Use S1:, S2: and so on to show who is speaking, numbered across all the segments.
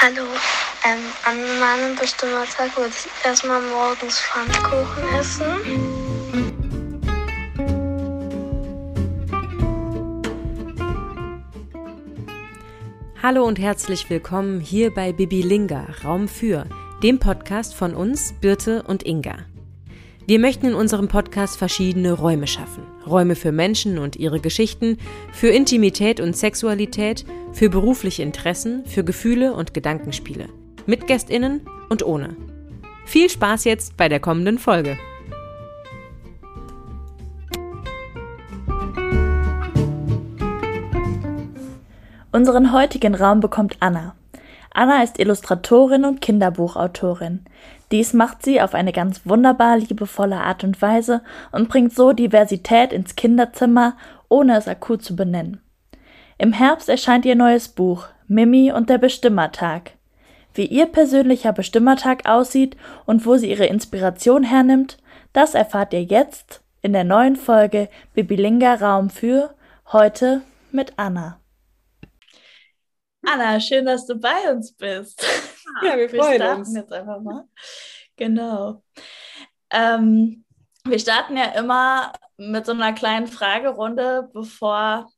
S1: Hallo, ähm, an meinem bestimmten Tag würde ich erstmal morgens Pfannkuchen essen.
S2: Hallo und herzlich willkommen hier bei Bibilinga, Raum für, dem Podcast von uns, Birte und Inga. Wir möchten in unserem Podcast verschiedene Räume schaffen. Räume für Menschen und ihre Geschichten, für Intimität und Sexualität, für berufliche Interessen, für Gefühle und Gedankenspiele. Mit Gästinnen und ohne. Viel Spaß jetzt bei der kommenden Folge.
S3: Unseren heutigen Raum bekommt Anna. Anna ist Illustratorin und Kinderbuchautorin. Dies macht sie auf eine ganz wunderbar liebevolle Art und Weise und bringt so Diversität ins Kinderzimmer, ohne es akut zu benennen. Im Herbst erscheint ihr neues Buch Mimi und der Bestimmertag. Wie ihr persönlicher Bestimmertag aussieht und wo sie ihre Inspiration hernimmt, das erfahrt ihr jetzt in der neuen Folge Bibilinga Raum für heute mit Anna. Anna, schön, dass du bei uns bist.
S2: Ja, wir
S3: Wir
S2: freuen
S3: starten
S2: uns.
S3: jetzt einfach mal. Genau. Ähm, wir starten ja immer mit so einer kleinen Fragerunde, bevor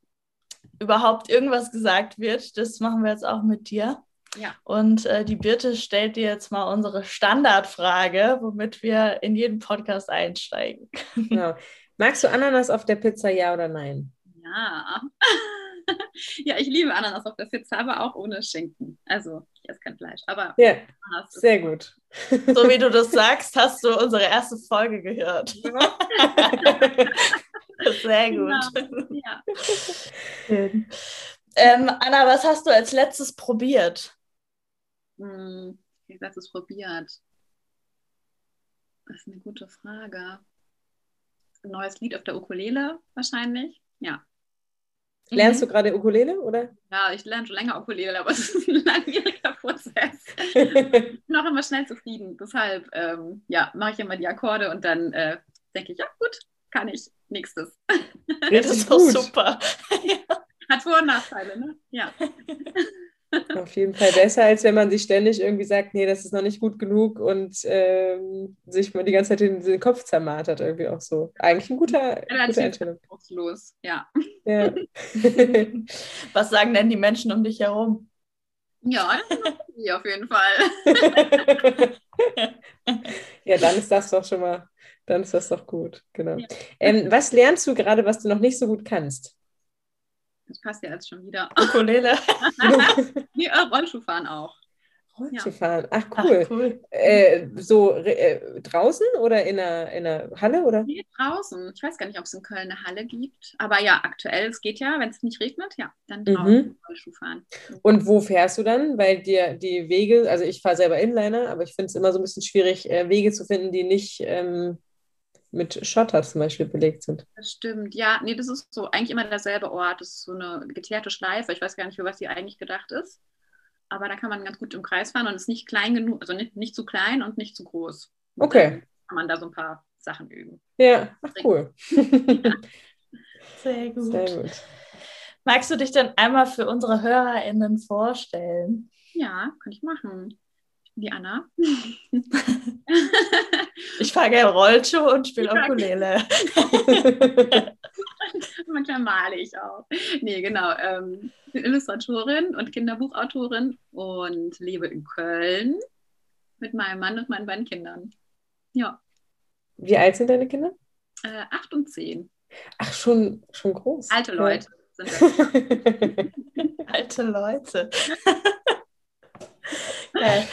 S3: überhaupt irgendwas gesagt wird. Das machen wir jetzt auch mit dir.
S4: Ja.
S3: Und äh, die Birte stellt dir jetzt mal unsere Standardfrage, womit wir in jeden Podcast einsteigen.
S2: Genau. Magst du Ananas auf der Pizza, ja oder nein?
S4: Ja. ja, ich liebe Ananas auf der Pizza, aber auch ohne Schinken. Also, ich esse kein Fleisch, aber
S2: Ja,
S4: Ananas ist
S2: sehr gut.
S3: So wie du das sagst, hast du unsere erste Folge gehört. Sehr gut.
S4: Genau. Ja.
S3: Ähm, Anna, was hast du als letztes probiert?
S4: Hm, wie gesagt, es probiert. Das ist eine gute Frage. Ein neues Lied auf der Ukulele wahrscheinlich. Ja.
S2: Lernst du gerade Ukulele, oder?
S4: Ja, ich lerne schon länger Ukulele, aber es ist ein langwieriger Prozess. Ich bin auch immer schnell zufrieden. Deshalb, ähm, ja, mache ich immer die Akkorde und dann äh, denke ich, ja, gut, kann ich. Nächstes.
S3: Das
S2: Richtig
S3: ist doch
S2: gut.
S3: super.
S4: Hat Vor- und Nachteile, ne? Ja.
S2: Auf jeden Fall besser, als wenn man sich ständig irgendwie sagt, nee, das ist noch nicht gut genug und ähm, sich mal die ganze Zeit den, den Kopf zermartert, irgendwie auch so. Eigentlich ein guter, gute
S4: Relativ
S2: Einstellung.
S4: anspruchslos, ja.
S2: Ja.
S3: Was sagen denn die Menschen um dich herum?
S4: Ja, okay, auf jeden Fall.
S2: ja, dann ist das doch schon mal, dann ist das doch gut, genau.
S4: Ja.
S2: Ähm, was lernst du gerade, was du noch nicht so gut kannst?
S4: Das passt ja jetzt schon wieder.
S3: Ukulele.
S4: Nee, äh, Rollschuhfahren auch.
S2: Rollschuhfahren. Ach,
S3: Ach,
S2: cool.
S3: cool.
S2: Äh, so äh, draußen oder in einer, in einer Halle, oder?
S4: Nee, draußen. Ich weiß gar nicht, ob es in Köln eine Halle gibt. Aber ja, aktuell, es geht ja, wenn es nicht regnet, ja, dann draußen
S2: Mhm.
S4: Rollschuhfahren.
S2: Und wo fährst du dann? Weil dir die Wege, also ich fahre selber Inliner, aber ich finde es immer so ein bisschen schwierig, äh, Wege zu finden, die nicht ähm, mit Schotter zum Beispiel belegt sind.
S4: Das stimmt. Ja, nee, das ist so eigentlich immer derselbe Ort. Das ist so eine geteerte Schleife. Ich weiß gar nicht, für was die eigentlich gedacht ist. Aber da kann man ganz gut im Kreis fahren und ist nicht klein genug, also nicht, nicht zu klein und nicht zu groß. Und
S2: Okay.
S4: Dann kann man da so ein paar Sachen üben.
S2: Ja, ach cool.
S3: Sehr gut.
S2: Sehr gut.
S3: Magst du dich denn einmal für unsere HörerInnen vorstellen?
S4: Ja, kann ich machen. Ich bin die Anna.
S3: Ich fahre gerne Rollschuh und spiele Ukulele.
S4: Manchmal male ich auch. Nee, genau. Ähm, ich bin Illustratorin und Kinderbuchautorin und lebe in Köln mit meinem Mann und meinen beiden Kindern. Ja,
S2: Wie alt sind deine Kinder?
S4: äh, acht und zehn.
S2: Ach, schon, schon groß.
S4: Alte
S2: Ja.
S4: Leute sind das.
S3: Alte Leute. Geil.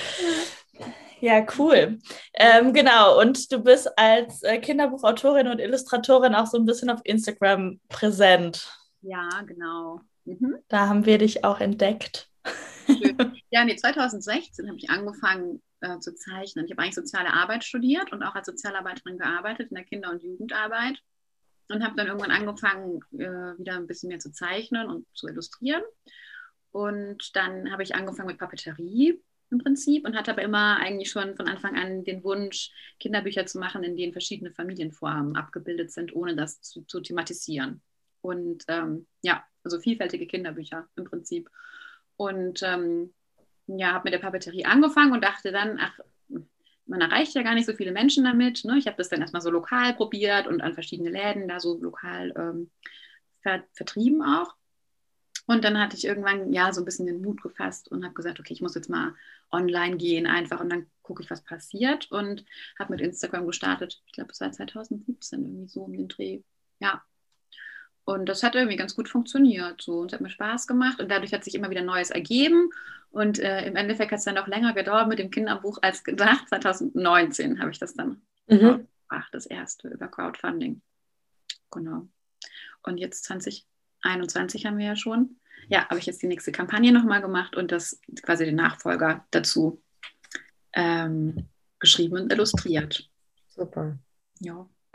S3: Ja, cool. Ähm, genau, und du bist als äh, Kinderbuchautorin und Illustratorin auch so ein bisschen auf Instagram präsent.
S4: Ja, genau. Mhm.
S3: Da haben wir dich auch entdeckt.
S4: Schön. Ja, nee, 2016 habe ich angefangen äh, zu zeichnen. Ich habe eigentlich soziale Arbeit studiert und auch als Sozialarbeiterin gearbeitet in der Kinder- und Jugendarbeit und habe dann irgendwann angefangen, äh, wieder ein bisschen mehr zu zeichnen und zu illustrieren. Und dann habe ich angefangen mit Papeterie im Prinzip und hatte aber immer eigentlich schon von Anfang an den Wunsch, Kinderbücher zu machen, in denen verschiedene Familienformen abgebildet sind, ohne das zu, zu thematisieren. Und ähm, ja, also vielfältige Kinderbücher im Prinzip. Und ähm, ja, habe mit der Papeterie angefangen und dachte dann, ach, man erreicht ja gar nicht so viele Menschen damit. Ne? Ich habe das dann erstmal so lokal probiert und an verschiedene Läden da so lokal ähm, ver vertrieben auch. Und dann hatte ich irgendwann ja so ein bisschen den Mut gefasst und habe gesagt, okay, ich muss jetzt mal online gehen einfach und dann gucke ich, was passiert. Und habe mit Instagram gestartet. Ich glaube, es war 2017 irgendwie so um den Dreh. Ja. Und das hat irgendwie ganz gut funktioniert. So. Und es hat mir Spaß gemacht. Und dadurch hat sich immer wieder Neues ergeben. Und äh, im Endeffekt hat es dann auch länger gedauert mit dem Kinderbuch als gedacht. 2019 habe ich das dann mhm. gemacht, das erste über Crowdfunding. Genau. Und jetzt 2021 haben wir ja schon. Ja, habe ich jetzt die nächste Kampagne nochmal gemacht und das quasi den Nachfolger dazu ähm, geschrieben und illustriert.
S2: Super.
S4: Ja.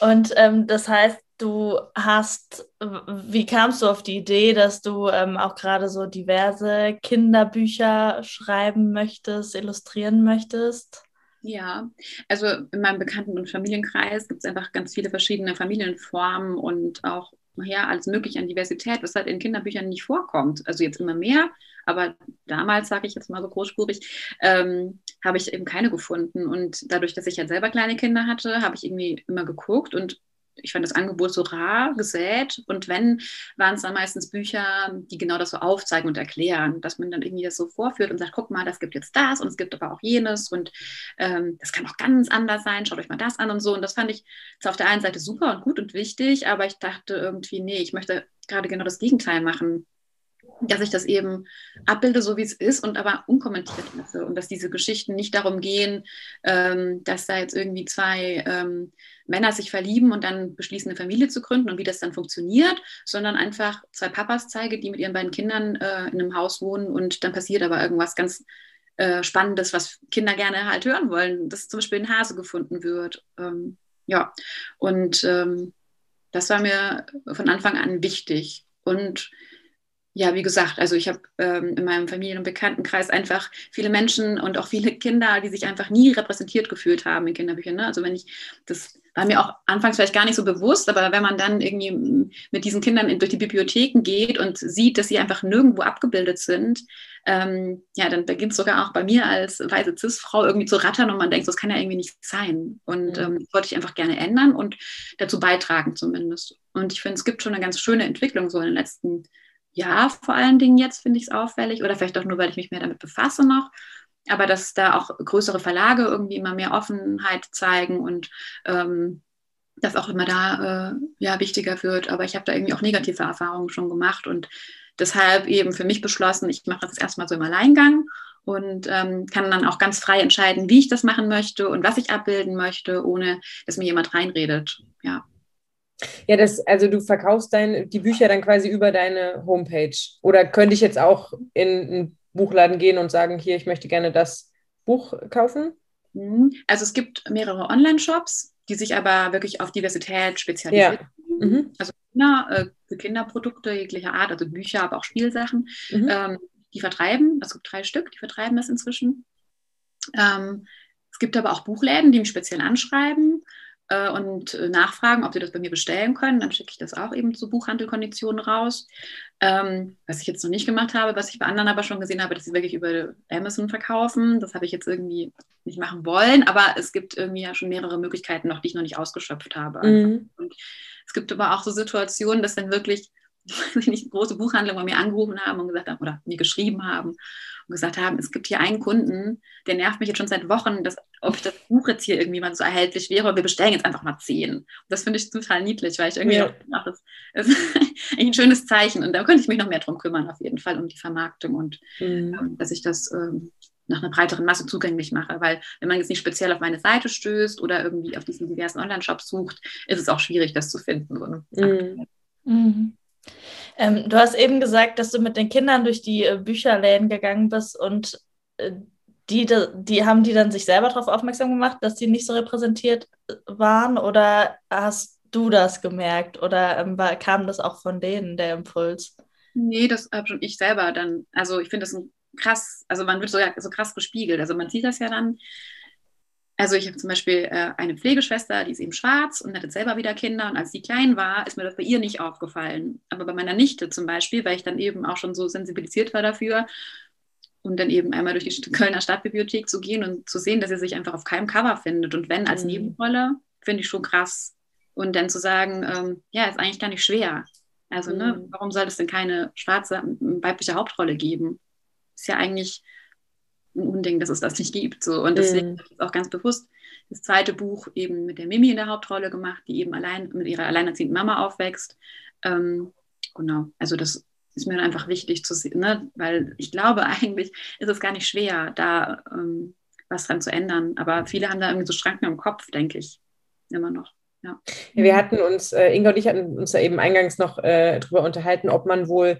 S3: und ähm, das heißt, du hast, wie kamst du auf die Idee, dass du ähm, auch gerade so diverse Kinderbücher schreiben möchtest, illustrieren möchtest?
S4: Ja, also in meinem Bekannten- und Familienkreis gibt es einfach ganz viele verschiedene Familienformen und auch ja, alles mögliche an Diversität, was halt in Kinderbüchern nicht vorkommt. Also jetzt immer mehr, aber damals, sage ich jetzt mal so großspurig, ähm, habe ich eben keine gefunden. Und dadurch, dass ich ja halt selber kleine Kinder hatte, habe ich irgendwie immer geguckt und ich fand das Angebot so rar gesät. Und wenn, waren es dann meistens Bücher, die genau das so aufzeigen und erklären, dass man dann irgendwie das so vorführt und sagt, guck mal, das gibt jetzt das und es gibt aber auch jenes und ähm, das kann auch ganz anders sein, schaut euch mal das an und so. Und das fand ich auf der einen Seite super und gut und wichtig, aber ich dachte irgendwie, nee, ich möchte gerade genau das Gegenteil machen dass ich das eben abbilde, so wie es ist und aber unkommentiert lasse und dass diese Geschichten nicht darum gehen, ähm, dass da jetzt irgendwie zwei ähm, Männer sich verlieben und dann beschließen, eine Familie zu gründen und wie das dann funktioniert, sondern einfach zwei Papas zeige, die mit ihren beiden Kindern äh, in einem Haus wohnen und dann passiert aber irgendwas ganz äh, Spannendes, was Kinder gerne halt hören wollen, dass zum Beispiel ein Hase gefunden wird. Ähm, ja, und ähm, das war mir von Anfang an wichtig. Und ja, wie gesagt, also ich habe ähm, in meinem Familien- und Bekanntenkreis einfach viele Menschen und auch viele Kinder, die sich einfach nie repräsentiert gefühlt haben in Kinderbüchern. Ne? Also wenn ich, das war mir auch anfangs vielleicht gar nicht so bewusst, aber wenn man dann irgendwie mit diesen Kindern durch die Bibliotheken geht und sieht, dass sie einfach nirgendwo abgebildet sind, ähm, ja, dann beginnt es sogar auch bei mir als weiße Cis-Frau irgendwie zu rattern und man denkt, das kann ja irgendwie nicht sein. Und ähm, das wollte ich einfach gerne ändern und dazu beitragen zumindest. Und ich finde, es gibt schon eine ganz schöne Entwicklung so in den letzten Jahren ja, vor allen Dingen jetzt finde ich es auffällig oder vielleicht auch nur, weil ich mich mehr damit befasse noch. Aber dass da auch größere Verlage irgendwie immer mehr Offenheit zeigen und ähm, das auch immer da äh, ja, wichtiger wird. Aber ich habe da irgendwie auch negative Erfahrungen schon gemacht und deshalb eben für mich beschlossen, ich mache das erstmal so im Alleingang und ähm, kann dann auch ganz frei entscheiden, wie ich das machen möchte und was ich abbilden möchte, ohne dass mir jemand reinredet. Ja.
S2: Ja, das, also du verkaufst dein, die Bücher dann quasi über deine Homepage. Oder könnte ich jetzt auch in einen Buchladen gehen und sagen, hier, ich möchte gerne das Buch kaufen?
S4: Mhm. Also es gibt mehrere Online-Shops, die sich aber wirklich auf Diversität spezialisieren. Ja. Mhm. Also Kinder, äh, für Kinderprodukte jeglicher Art, also Bücher, aber auch Spielsachen, mhm. ähm, die vertreiben. Es gibt drei Stück, die vertreiben das inzwischen. Ähm, es gibt aber auch Buchläden, die mich speziell anschreiben äh, und äh, nachfragen, ob sie das bei mir bestellen können. Dann schicke ich das auch eben zu Buchhandelkonditionen raus. Ähm, was ich jetzt noch nicht gemacht habe, was ich bei anderen aber schon gesehen habe, dass sie wirklich über Amazon verkaufen. Das habe ich jetzt irgendwie nicht machen wollen, aber es gibt irgendwie ja schon mehrere Möglichkeiten noch, die ich noch nicht ausgeschöpft habe. Mhm. Und es gibt aber auch so Situationen, dass dann wirklich nicht große Buchhandlungen bei mir angerufen haben und gesagt haben oder mir geschrieben haben und gesagt haben, es gibt hier einen Kunden, der nervt mich jetzt schon seit Wochen, dass, ob ich das Buch jetzt hier irgendwie mal so erhältlich wäre und wir bestellen jetzt einfach mal zehn. Und das finde ich total niedlich, weil ich irgendwie ja. auch, das, das ist ein schönes Zeichen und da könnte ich mich noch mehr drum kümmern, auf jeden Fall, um die Vermarktung und mhm. ähm, dass ich das ähm, nach einer breiteren Masse zugänglich mache. Weil wenn man jetzt nicht speziell auf meine Seite stößt oder irgendwie auf diesen diversen Online-Shops sucht, ist es auch schwierig, das zu finden. So, ne? mhm.
S3: Mhm. Ähm, du hast eben gesagt, dass du mit den Kindern durch die äh, Bücherläden gegangen bist und äh, die, die haben die dann sich selber darauf aufmerksam gemacht, dass die nicht so repräsentiert waren oder hast du das gemerkt oder ähm, war, kam das auch von denen, der Impuls?
S4: Nee, das habe schon ich selber dann. Also ich finde das ein krass, also man wird so, so krass gespiegelt. Also man sieht das ja dann also ich habe zum Beispiel äh, eine Pflegeschwester, die ist eben schwarz und hat selber wieder Kinder. Und als die klein war, ist mir das bei ihr nicht aufgefallen. Aber bei meiner Nichte zum Beispiel, weil ich dann eben auch schon so sensibilisiert war dafür und dann eben einmal durch die Kölner Stadtbibliothek zu gehen und zu sehen, dass sie sich einfach auf keinem Cover findet. Und wenn als mhm. Nebenrolle, finde ich schon krass. Und dann zu sagen, ähm, ja, ist eigentlich gar nicht schwer. Also, ne, mhm. ne, warum soll es denn keine schwarze weibliche Hauptrolle geben? Ist ja eigentlich ein Unding, dass es das nicht gibt. So. Und deswegen mhm. habe ich auch ganz bewusst das zweite Buch eben mit der Mimi in der Hauptrolle gemacht, die eben allein mit ihrer alleinerziehenden Mama aufwächst. Ähm, genau, also das ist mir einfach wichtig zu sehen, ne? weil ich glaube, eigentlich ist es gar nicht schwer, da ähm, was dran zu ändern. Aber viele haben da irgendwie so Schranken im Kopf, denke ich, immer noch. Ja.
S5: wir hatten uns, äh, Inga und ich hatten uns da eben eingangs noch äh, drüber unterhalten, ob man wohl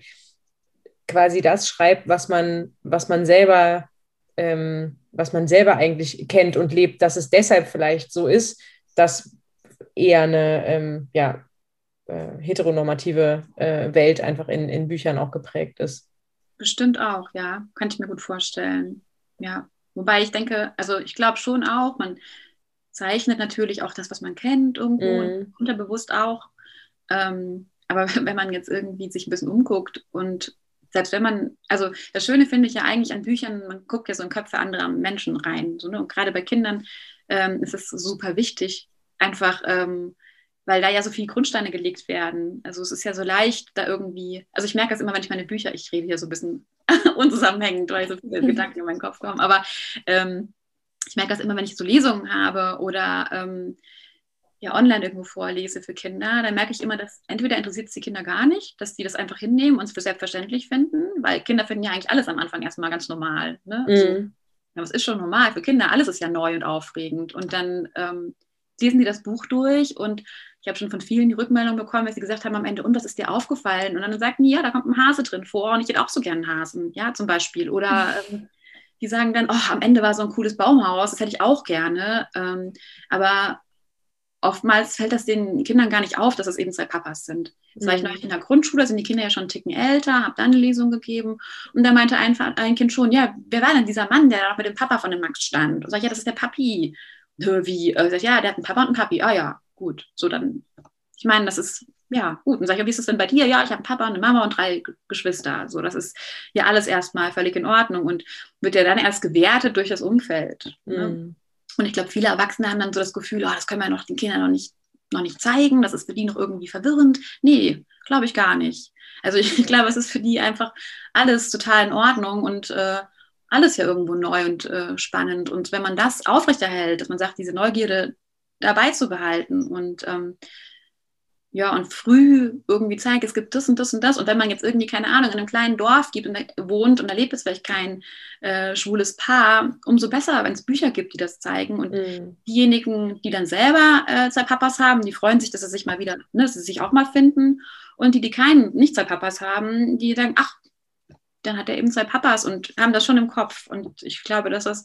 S5: quasi das schreibt, was man, was man selber ähm, was man selber eigentlich kennt und lebt, dass es deshalb vielleicht so ist, dass eher eine ähm, ja, äh, heteronormative äh, Welt einfach in, in Büchern auch geprägt ist.
S4: Bestimmt auch, ja. Kann ich mir gut vorstellen. Ja. Wobei ich denke, also ich glaube schon auch, man zeichnet natürlich auch das, was man kennt, irgendwo, mm. unterbewusst auch. Ähm, aber wenn man jetzt irgendwie sich ein bisschen umguckt und selbst wenn man, also das Schöne finde ich ja eigentlich an Büchern, man guckt ja so in Köpfe anderer Menschen rein. So, ne? Und gerade bei Kindern ähm, ist es super wichtig, einfach, ähm, weil da ja so viele Grundsteine gelegt werden. Also es ist ja so leicht, da irgendwie, also ich merke das immer, wenn ich meine Bücher, ich rede hier so ein bisschen unzusammenhängend, weil so viele Gedanken in meinen Kopf kommen, aber ähm, ich merke das immer, wenn ich so Lesungen habe oder ähm, ja online irgendwo vorlese für Kinder, dann merke ich immer, dass entweder interessiert es die Kinder gar nicht, dass die das einfach hinnehmen und es für selbstverständlich finden, weil Kinder finden ja eigentlich alles am Anfang erstmal ganz normal. Ne? Mhm. Also, ja, was ist schon normal für Kinder? Alles ist ja neu und aufregend. Und dann ähm, lesen die das Buch durch und ich habe schon von vielen die Rückmeldung bekommen, dass sie gesagt haben am Ende, und was ist dir aufgefallen? Und dann sagten die, ja, da kommt ein Hase drin vor und ich hätte auch so gerne einen Hasen, ja, zum Beispiel. Oder ähm, die sagen dann, oh, am Ende war so ein cooles Baumhaus, das hätte ich auch gerne. Ähm, aber oftmals fällt das den Kindern gar nicht auf, dass es eben zwei Papas sind. Das war ich mhm. neulich in der Grundschule, sind die Kinder ja schon einen Ticken älter, habe dann eine Lesung gegeben und da meinte ein, ein Kind schon, ja, wer war denn dieser Mann, der da mit dem Papa von dem Max stand? Und sag ich, ja, das ist der Papi. Wie? Äh, sag ich, ja, der hat einen Papa und einen Papi. Ah ja, gut. So dann, ich meine, das ist, ja, gut. Und sag ich, wie ist es denn bei dir? Ja, ich habe einen Papa, eine Mama und drei Geschwister. So, das ist ja alles erstmal völlig in Ordnung und wird ja dann erst gewertet durch das Umfeld. Ne? Mhm. Und ich glaube, viele Erwachsene haben dann so das Gefühl, oh, das können wir noch den Kindern noch nicht, noch nicht zeigen, das ist für die noch irgendwie verwirrend. Nee, glaube ich gar nicht. Also ich, ich glaube, es ist für die einfach alles total in Ordnung und äh, alles ja irgendwo neu und äh, spannend. Und wenn man das aufrechterhält, dass man sagt, diese Neugierde dabei zu behalten und ähm, ja, und früh irgendwie zeigt, es gibt das und das und das. Und wenn man jetzt irgendwie, keine Ahnung, in einem kleinen Dorf gibt und wohnt und da lebt es vielleicht kein äh, schwules Paar, umso besser, wenn es Bücher gibt, die das zeigen. Und mhm. diejenigen, die dann selber äh, zwei Papas haben, die freuen sich, dass sie sich mal wieder, ne, dass sie sich auch mal finden. Und die, die keinen, nicht zwei Papas haben, die sagen, ach, dann hat er eben zwei Papas und haben das schon im Kopf. Und ich glaube, dass das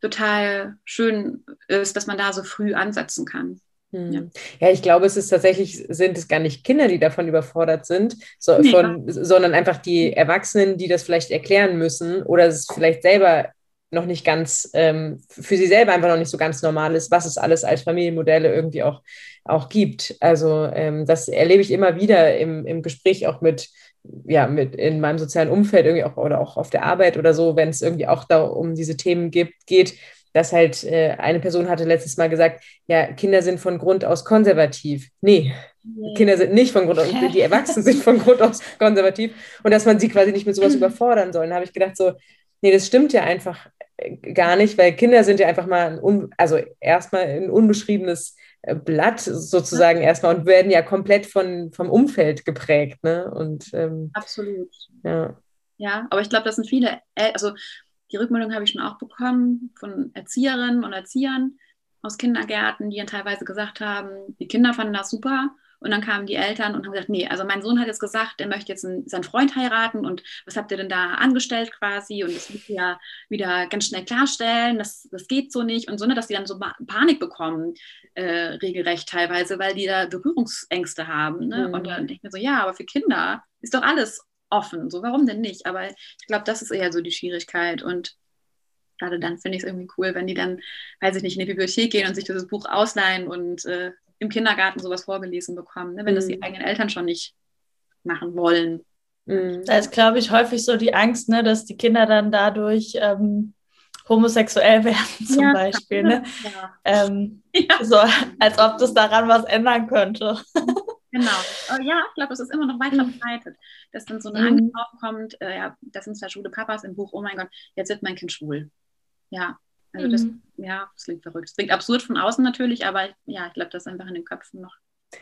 S4: total schön ist, dass man da so früh ansetzen kann.
S5: Hm. Ja. ja. ich glaube, es ist tatsächlich, sind es gar nicht Kinder, die davon überfordert sind, so, nee. von, sondern einfach die Erwachsenen, die das vielleicht erklären müssen oder es vielleicht selber noch nicht ganz, ähm, für sie selber einfach noch nicht so ganz normal ist, was es alles als Familienmodelle irgendwie auch, auch gibt. Also ähm, das erlebe ich immer wieder im, im Gespräch auch mit, ja, mit in meinem sozialen Umfeld irgendwie auch oder auch auf der Arbeit oder so, wenn es irgendwie auch da um diese Themen gibt, geht, dass halt äh, eine Person hatte letztes Mal gesagt, ja, Kinder sind von Grund aus konservativ. Nee, nee. Kinder sind nicht von Grund aus, die Erwachsenen sind von Grund aus konservativ und dass man sie quasi nicht mit sowas überfordern soll. Da habe ich gedacht so, nee, das stimmt ja einfach äh, gar nicht, weil Kinder sind ja einfach mal, ein also erstmal ein unbeschriebenes Blatt sozusagen erstmal und werden ja komplett von, vom Umfeld geprägt. Ne? Und, ähm,
S4: Absolut. Ja. ja, aber ich glaube, das sind viele, also die Rückmeldung habe ich schon auch bekommen von Erzieherinnen und Erziehern aus Kindergärten, die dann teilweise gesagt haben, die Kinder fanden das super. Und dann kamen die Eltern und haben gesagt, nee, also mein Sohn hat jetzt gesagt, er möchte jetzt einen, seinen Freund heiraten und was habt ihr denn da angestellt quasi? Und das müsst ihr ja wieder ganz schnell klarstellen, das, das geht so nicht und so, ne, dass die dann so Panik bekommen, äh, regelrecht teilweise, weil die da Berührungsängste haben. Ne? Mhm. Und dann denke ich mir so, ja, aber für Kinder ist doch alles offen. So, warum denn nicht? Aber ich glaube, das ist eher so die Schwierigkeit. Und gerade dann finde ich es irgendwie cool, wenn die dann, weiß ich nicht, in die Bibliothek gehen und sich dieses Buch ausleihen und äh, im Kindergarten sowas vorgelesen bekommen, ne? wenn mhm. das die eigenen Eltern schon nicht machen wollen.
S3: Mhm. Da ist, glaube ich, häufig so die Angst, ne, dass die Kinder dann dadurch ähm, homosexuell werden, zum ja, Beispiel. Ne? Ja. Ähm, ja. So, als ob das daran was ändern könnte.
S4: Genau. Ja, ich glaube, es ist immer noch weit mhm. verbreitet, dass dann so eine Angst mhm. aufkommt, äh, ja, das sind zwar schwule Papas im Buch, oh mein Gott, jetzt wird mein Kind schwul. Ja, also das, mhm. ja, das klingt verrückt. Das klingt absurd von außen natürlich, aber ja, ich glaube, das ist einfach in den Köpfen noch.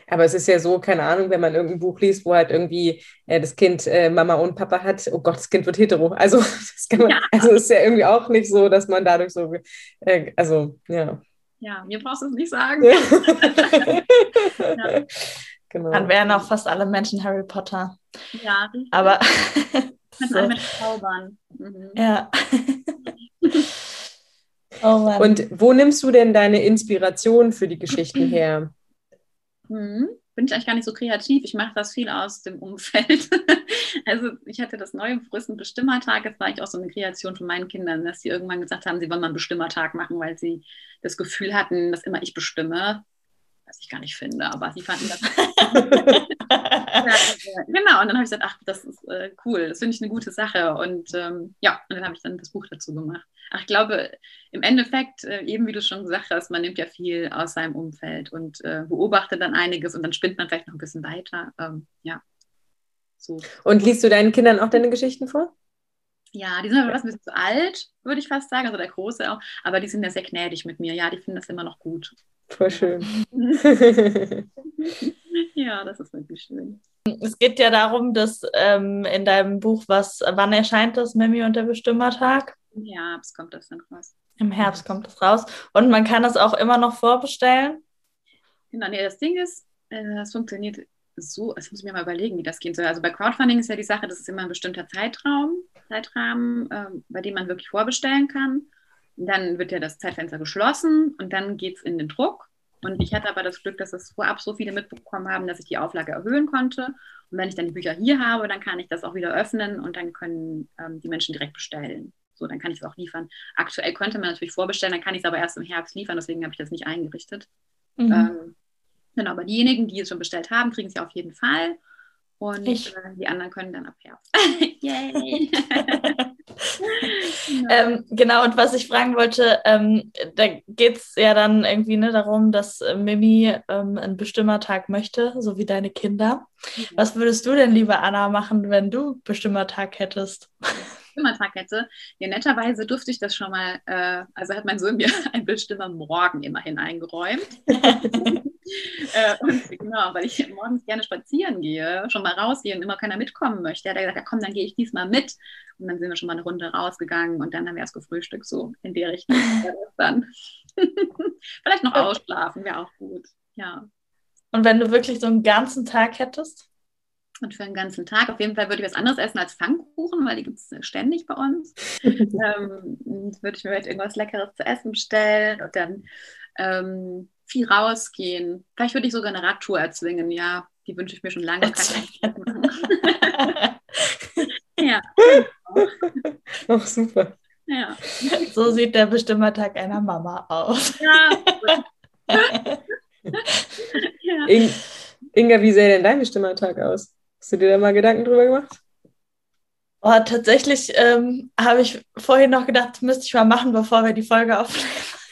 S2: Aber es ist ja so, keine Ahnung, wenn man irgendein Buch liest, wo halt irgendwie äh, das Kind äh, Mama und Papa hat, oh Gott, das Kind wird hetero. Also das kann man, ja. also ist ja irgendwie auch nicht so, dass man dadurch so, äh, also ja.
S4: Ja, mir brauchst du es nicht sagen. ja.
S3: genau. Dann wären auch fast alle Menschen Harry Potter.
S4: Ja, richtig.
S3: Aber
S4: so. mit Zaubern.
S3: Mhm. Ja.
S2: Oh Und wo nimmst du denn deine Inspiration für die Geschichten her?
S4: Mhm. Bin ich eigentlich gar nicht so kreativ. Ich mache das viel aus dem Umfeld. also ich hatte das neue frühesten Bestimmertag. Das war eigentlich auch so eine Kreation von meinen Kindern, dass sie irgendwann gesagt haben, sie wollen mal einen Bestimmertag machen, weil sie das Gefühl hatten, dass immer ich bestimme was ich gar nicht finde, aber sie fanden das. genau, und dann habe ich gesagt, ach, das ist äh, cool, das finde ich eine gute Sache. Und ähm, ja, und dann habe ich dann das Buch dazu gemacht. Ach, ich glaube, im Endeffekt, äh, eben wie du schon gesagt hast, man nimmt ja viel aus seinem Umfeld und äh, beobachtet dann einiges und dann spinnt man vielleicht noch ein bisschen weiter. Ähm, ja.
S2: So. Und liest du deinen Kindern auch deine Geschichten vor?
S4: Ja, die sind aber was ein bisschen zu alt, würde ich fast sagen, also der Große auch, aber die sind ja sehr gnädig mit mir. Ja, die finden das immer noch gut.
S2: Voll schön.
S4: ja, das ist wirklich schön.
S3: Es geht ja darum, dass ähm, in deinem Buch, was, wann erscheint das, Mimi und der Bestimmertag?
S4: Im Herbst kommt das dann raus.
S3: Im Herbst kommt das raus. Und man kann das auch immer noch vorbestellen?
S4: Genau, nee, das Ding ist, äh, das funktioniert so, das muss ich mir mal überlegen, wie das gehen soll. Also bei Crowdfunding ist ja die Sache, das ist immer ein bestimmter Zeitraum, Zeitrahmen, äh, bei dem man wirklich vorbestellen kann. Dann wird ja das Zeitfenster geschlossen und dann geht es in den Druck. Und ich hatte aber das Glück, dass es vorab so viele mitbekommen haben, dass ich die Auflage erhöhen konnte. Und wenn ich dann die Bücher hier habe, dann kann ich das auch wieder öffnen und dann können ähm, die Menschen direkt bestellen. So, dann kann ich es auch liefern. Aktuell könnte man natürlich vorbestellen, dann kann ich es aber erst im Herbst liefern, deswegen habe ich das nicht eingerichtet. Mhm. Ähm, genau, aber diejenigen, die es schon bestellt haben, kriegen es ja auf jeden Fall. Und äh, die anderen können dann ab Herbst. Yay!
S3: genau. Ähm, genau, und was ich fragen wollte, ähm, da geht es ja dann irgendwie ne, darum, dass äh, Mimi ähm, einen Bestimmertag möchte, so wie deine Kinder. Mhm. Was würdest du denn, liebe Anna, machen, wenn du Bestimmertag hättest?
S4: Bestimmertag hätte. Ja, netterweise durfte ich das schon mal, äh, also hat mein Sohn mir ein Bestimmer morgen immerhin eingeräumt. äh, und genau, weil ich morgens gerne spazieren gehe, schon mal rausgehe und immer keiner mitkommen möchte, hat er gesagt, ja, komm, dann gehe ich diesmal mit. Und dann sind wir schon mal eine Runde rausgegangen und dann haben wir erst gefrühstückt, so in der Richtung. dann vielleicht noch ausschlafen, wäre auch gut. Ja.
S3: Und wenn du wirklich so einen ganzen Tag hättest?
S4: Und für einen ganzen Tag. Auf jeden Fall würde ich was anderes essen als Pfannkuchen, weil die gibt es ständig bei uns. ähm, würde ich mir vielleicht irgendwas Leckeres zu essen bestellen und dann ähm, viel rausgehen. Vielleicht würde ich sogar eine Radtour erzwingen, ja. Die wünsche ich mir schon lange.
S2: ja. Auch super.
S4: Ja.
S3: So sieht der Bestimmertag einer Mama aus.
S4: Ja.
S2: ja. In Inga, wie sähe denn dein Bestimmertag aus? Hast du dir da mal Gedanken drüber gemacht?
S3: Oh, tatsächlich ähm, habe ich vorhin noch gedacht, müsste ich mal machen, bevor wir die Folge aufnehmen.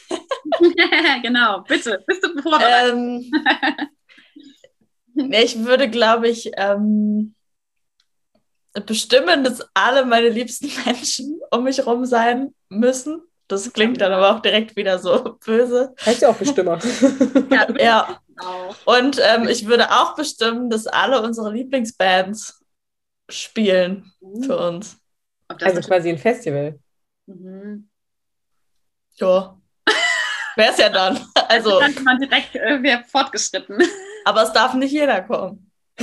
S4: genau, bitte, bist du vorbereitet? Ähm,
S3: ich würde, glaube ich, ähm, bestimmen, dass alle meine liebsten Menschen um mich herum sein müssen. Das klingt dann aber auch direkt wieder so böse.
S2: Heißt ja auch Bestimmer.
S3: ja. ja. Und ähm, ich würde auch bestimmen, dass alle unsere Lieblingsbands spielen für uh. uns.
S2: Also quasi ein Festival.
S3: Mhm. Ja. Wäre es ja dann. Also.
S4: Dann man direkt äh, fortgeschritten.
S3: Aber es darf nicht jeder kommen.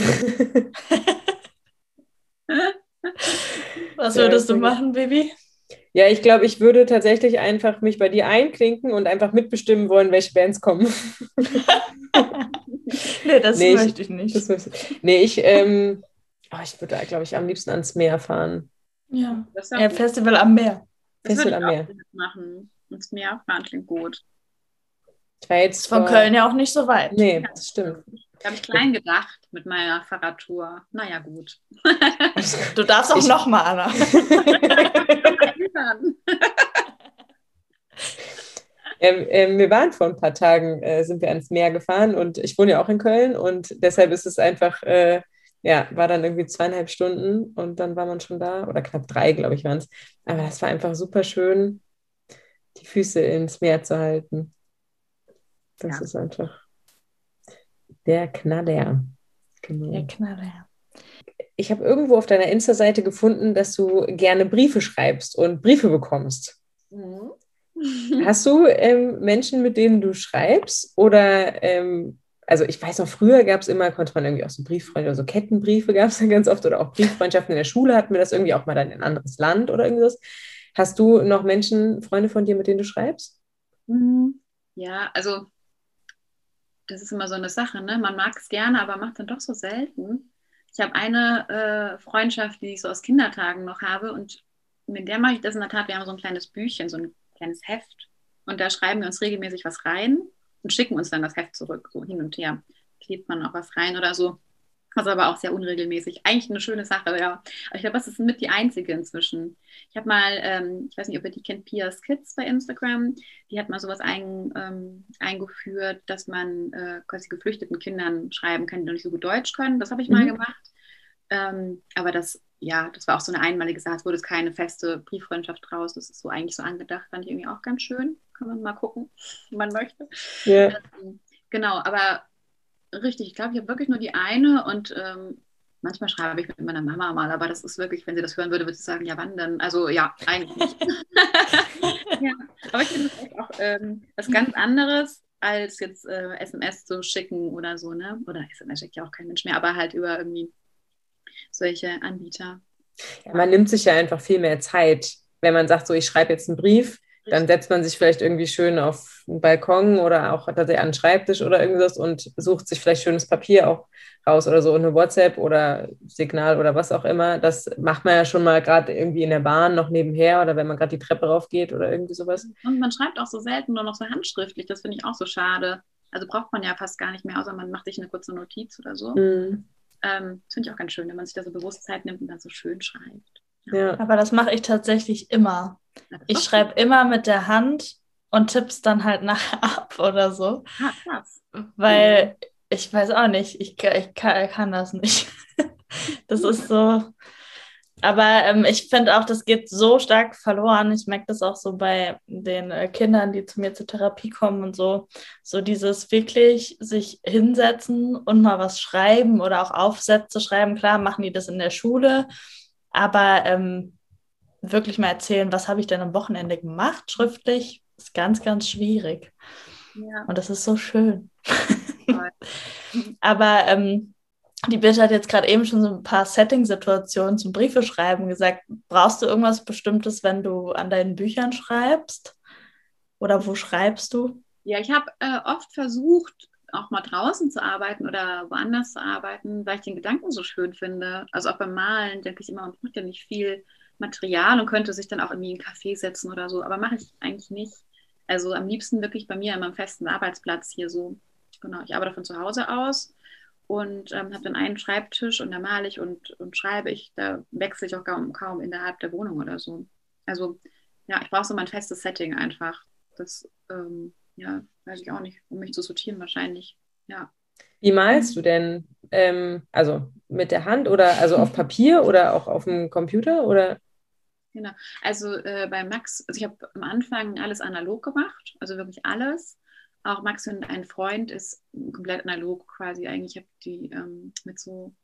S3: Was würdest du machen, Baby?
S2: Ja, ich glaube, ich würde tatsächlich einfach mich bei dir einklinken und einfach mitbestimmen wollen, welche Bands kommen.
S3: nee, das nee, möchte ich, ich nicht.
S2: Das, nee, ich, ähm, oh, ich würde, glaube ich, am liebsten ans Meer fahren.
S3: Ja, ein Festival am Meer.
S5: Festival am Meer.
S4: machen. Ins Meer fahren klingt gut.
S5: Jetzt
S3: Von
S5: vor-
S3: Köln ja auch nicht so weit.
S5: Nee, das stimmt.
S4: Da habe ich klein gedacht mit meiner Fahrradtour. Naja, gut.
S3: Du darfst auch
S5: Ich-
S3: noch mal, Anna.
S5: Ähm, ähm, wir waren vor ein paar Tagen, äh, sind wir ans Meer gefahren und ich wohne ja auch in Köln und deshalb ist es einfach, äh, ja, war dann irgendwie zweieinhalb Stunden und dann war man schon da oder knapp drei, glaube ich, waren es. Aber das war einfach super schön, die Füße ins Meer zu halten. Das
S4: Ja.
S5: ist einfach der Knaller. Genau.
S3: Der Knaller.
S5: Ich habe irgendwo auf deiner Insta-Seite gefunden, dass du gerne Briefe schreibst und Briefe bekommst.
S4: Mhm.
S5: Hast du ähm, Menschen, mit denen du schreibst? Oder, ähm, also ich weiß noch, früher gab es immer, konnte man irgendwie auch so Brieffreunde oder so Kettenbriefe gab es dann ganz oft oder auch Brieffreundschaften in der Schule hatten wir das irgendwie auch mal dann in ein anderes Land oder irgendwas. Hast du noch Menschen, Freunde von dir, mit denen du schreibst?
S4: Mhm. Ja, also das ist immer so eine Sache, ne? Man mag es gerne, aber macht dann doch so selten. Ich habe eine äh, Freundschaft, die ich so aus Kindertagen noch habe und mit der mache ich das in der Tat. Wir haben so ein kleines Büchchen, so ein kleines Heft und da schreiben wir uns regelmäßig was rein und schicken uns dann das Heft zurück, so hin und her. Klebt man auch was rein oder so. Was aber auch sehr unregelmäßig. Eigentlich eine schöne Sache, ja. Aber ich glaube, das ist mit die einzige inzwischen. Ich habe mal, ähm, ich weiß nicht, ob ihr die kennt, Pia's Kids bei Instagram. Die hat mal sowas ein, ähm, eingeführt, dass man äh, quasi geflüchteten Kindern schreiben kann, die noch nicht so gut Deutsch können. Das habe ich mal
S5: Mhm.
S4: gemacht. Ähm, aber das, ja, das war auch so eine einmalige Sache. Es wurde keine feste Brieffreundschaft draus. Das ist so eigentlich so angedacht. Fand ich irgendwie auch ganz schön. Kann man mal gucken, wenn man möchte.
S5: Ja.
S4: Ähm, Genau, aber richtig, ich glaube, ich habe wirklich nur die eine und ähm, manchmal schreibe ich mit meiner Mama mal, aber das ist wirklich, wenn sie das hören würde, würde sie sagen, ja, wann denn? Also ja, eigentlich nicht. ja, aber ich finde das auch ähm, was ganz anderes, als jetzt äh, SMS zu schicken oder so, ne? Oder SMS schickt ja auch kein Mensch mehr, aber halt über irgendwie solche Anbieter.
S5: Ja, man nimmt sich ja einfach viel mehr Zeit, wenn man sagt, so ich schreibe jetzt einen Brief, dann setzt man sich vielleicht irgendwie schön auf einen Balkon oder auch tatsächlich an den Schreibtisch oder irgendwas und sucht sich vielleicht schönes Papier auch raus oder so und eine WhatsApp oder Signal oder was auch immer. Das macht man ja schon mal gerade irgendwie in der Bahn noch nebenher oder wenn man gerade die Treppe rauf geht oder irgendwie sowas.
S4: Und man schreibt auch so selten nur noch so handschriftlich, das finde ich auch so schade. Also braucht man ja fast gar nicht mehr, außer man macht sich eine kurze Notiz oder so.
S5: Mhm.
S4: Ähm, das finde ich auch ganz schön, wenn man sich da so bewusst Zeit nimmt und dann so schön schreibt.
S5: Ja.
S3: Aber das mache ich tatsächlich immer. Ich schreibe immer mit der Hand und tipp's dann halt nachher ab oder so.
S4: Ah.
S3: Weil ich weiß auch nicht, ich, ich kann, kann das nicht. Das ist so. Aber ähm, ich finde auch, das geht so stark verloren. Ich merke das auch so bei den äh, Kindern, die zu mir zur Therapie kommen und so. So dieses wirklich sich hinsetzen und mal was schreiben oder auch Aufsätze schreiben. Klar, machen die das in der Schule, aber ähm, wirklich mal erzählen, was habe ich denn am Wochenende gemacht, schriftlich, ist ganz, ganz schwierig.
S4: Ja,
S3: Und das ist so schön. Aber ähm, die Birte hat jetzt gerade eben schon so ein paar Setting-Situationen zum Briefe schreiben gesagt. Brauchst du irgendwas Bestimmtes, wenn du an deinen Büchern schreibst? Oder wo schreibst du?
S4: ja ich habe äh, oft versucht, auch mal draußen zu arbeiten oder woanders zu arbeiten, weil ich den Gedanken so schön finde. Also auch beim Malen denke ich immer, man braucht ja nicht viel Material und könnte sich dann auch irgendwie in einen Café setzen oder so. Aber mache ich eigentlich nicht. Also am liebsten wirklich bei mir an meinem festen Arbeitsplatz hier so. Genau, ich arbeite von zu Hause aus und ähm, habe dann einen Schreibtisch und da male ich und, und schreibe ich. Da wechsle ich auch kaum, kaum innerhalb der Wohnung oder so. Also ja, ich brauche so mein festes Setting einfach. Das, ähm, ja, weiß ich auch nicht, um mich zu sortieren wahrscheinlich. Ja.
S5: Wie malst du denn? Ähm, also mit der Hand oder also auf Papier oder auch auf dem Computer oder?
S4: Also äh, bei Max, also ich habe am Anfang alles analog gemacht, also wirklich alles. Auch Max und ein Freund ist komplett analog quasi eigentlich. Ich habe die ähm, mit so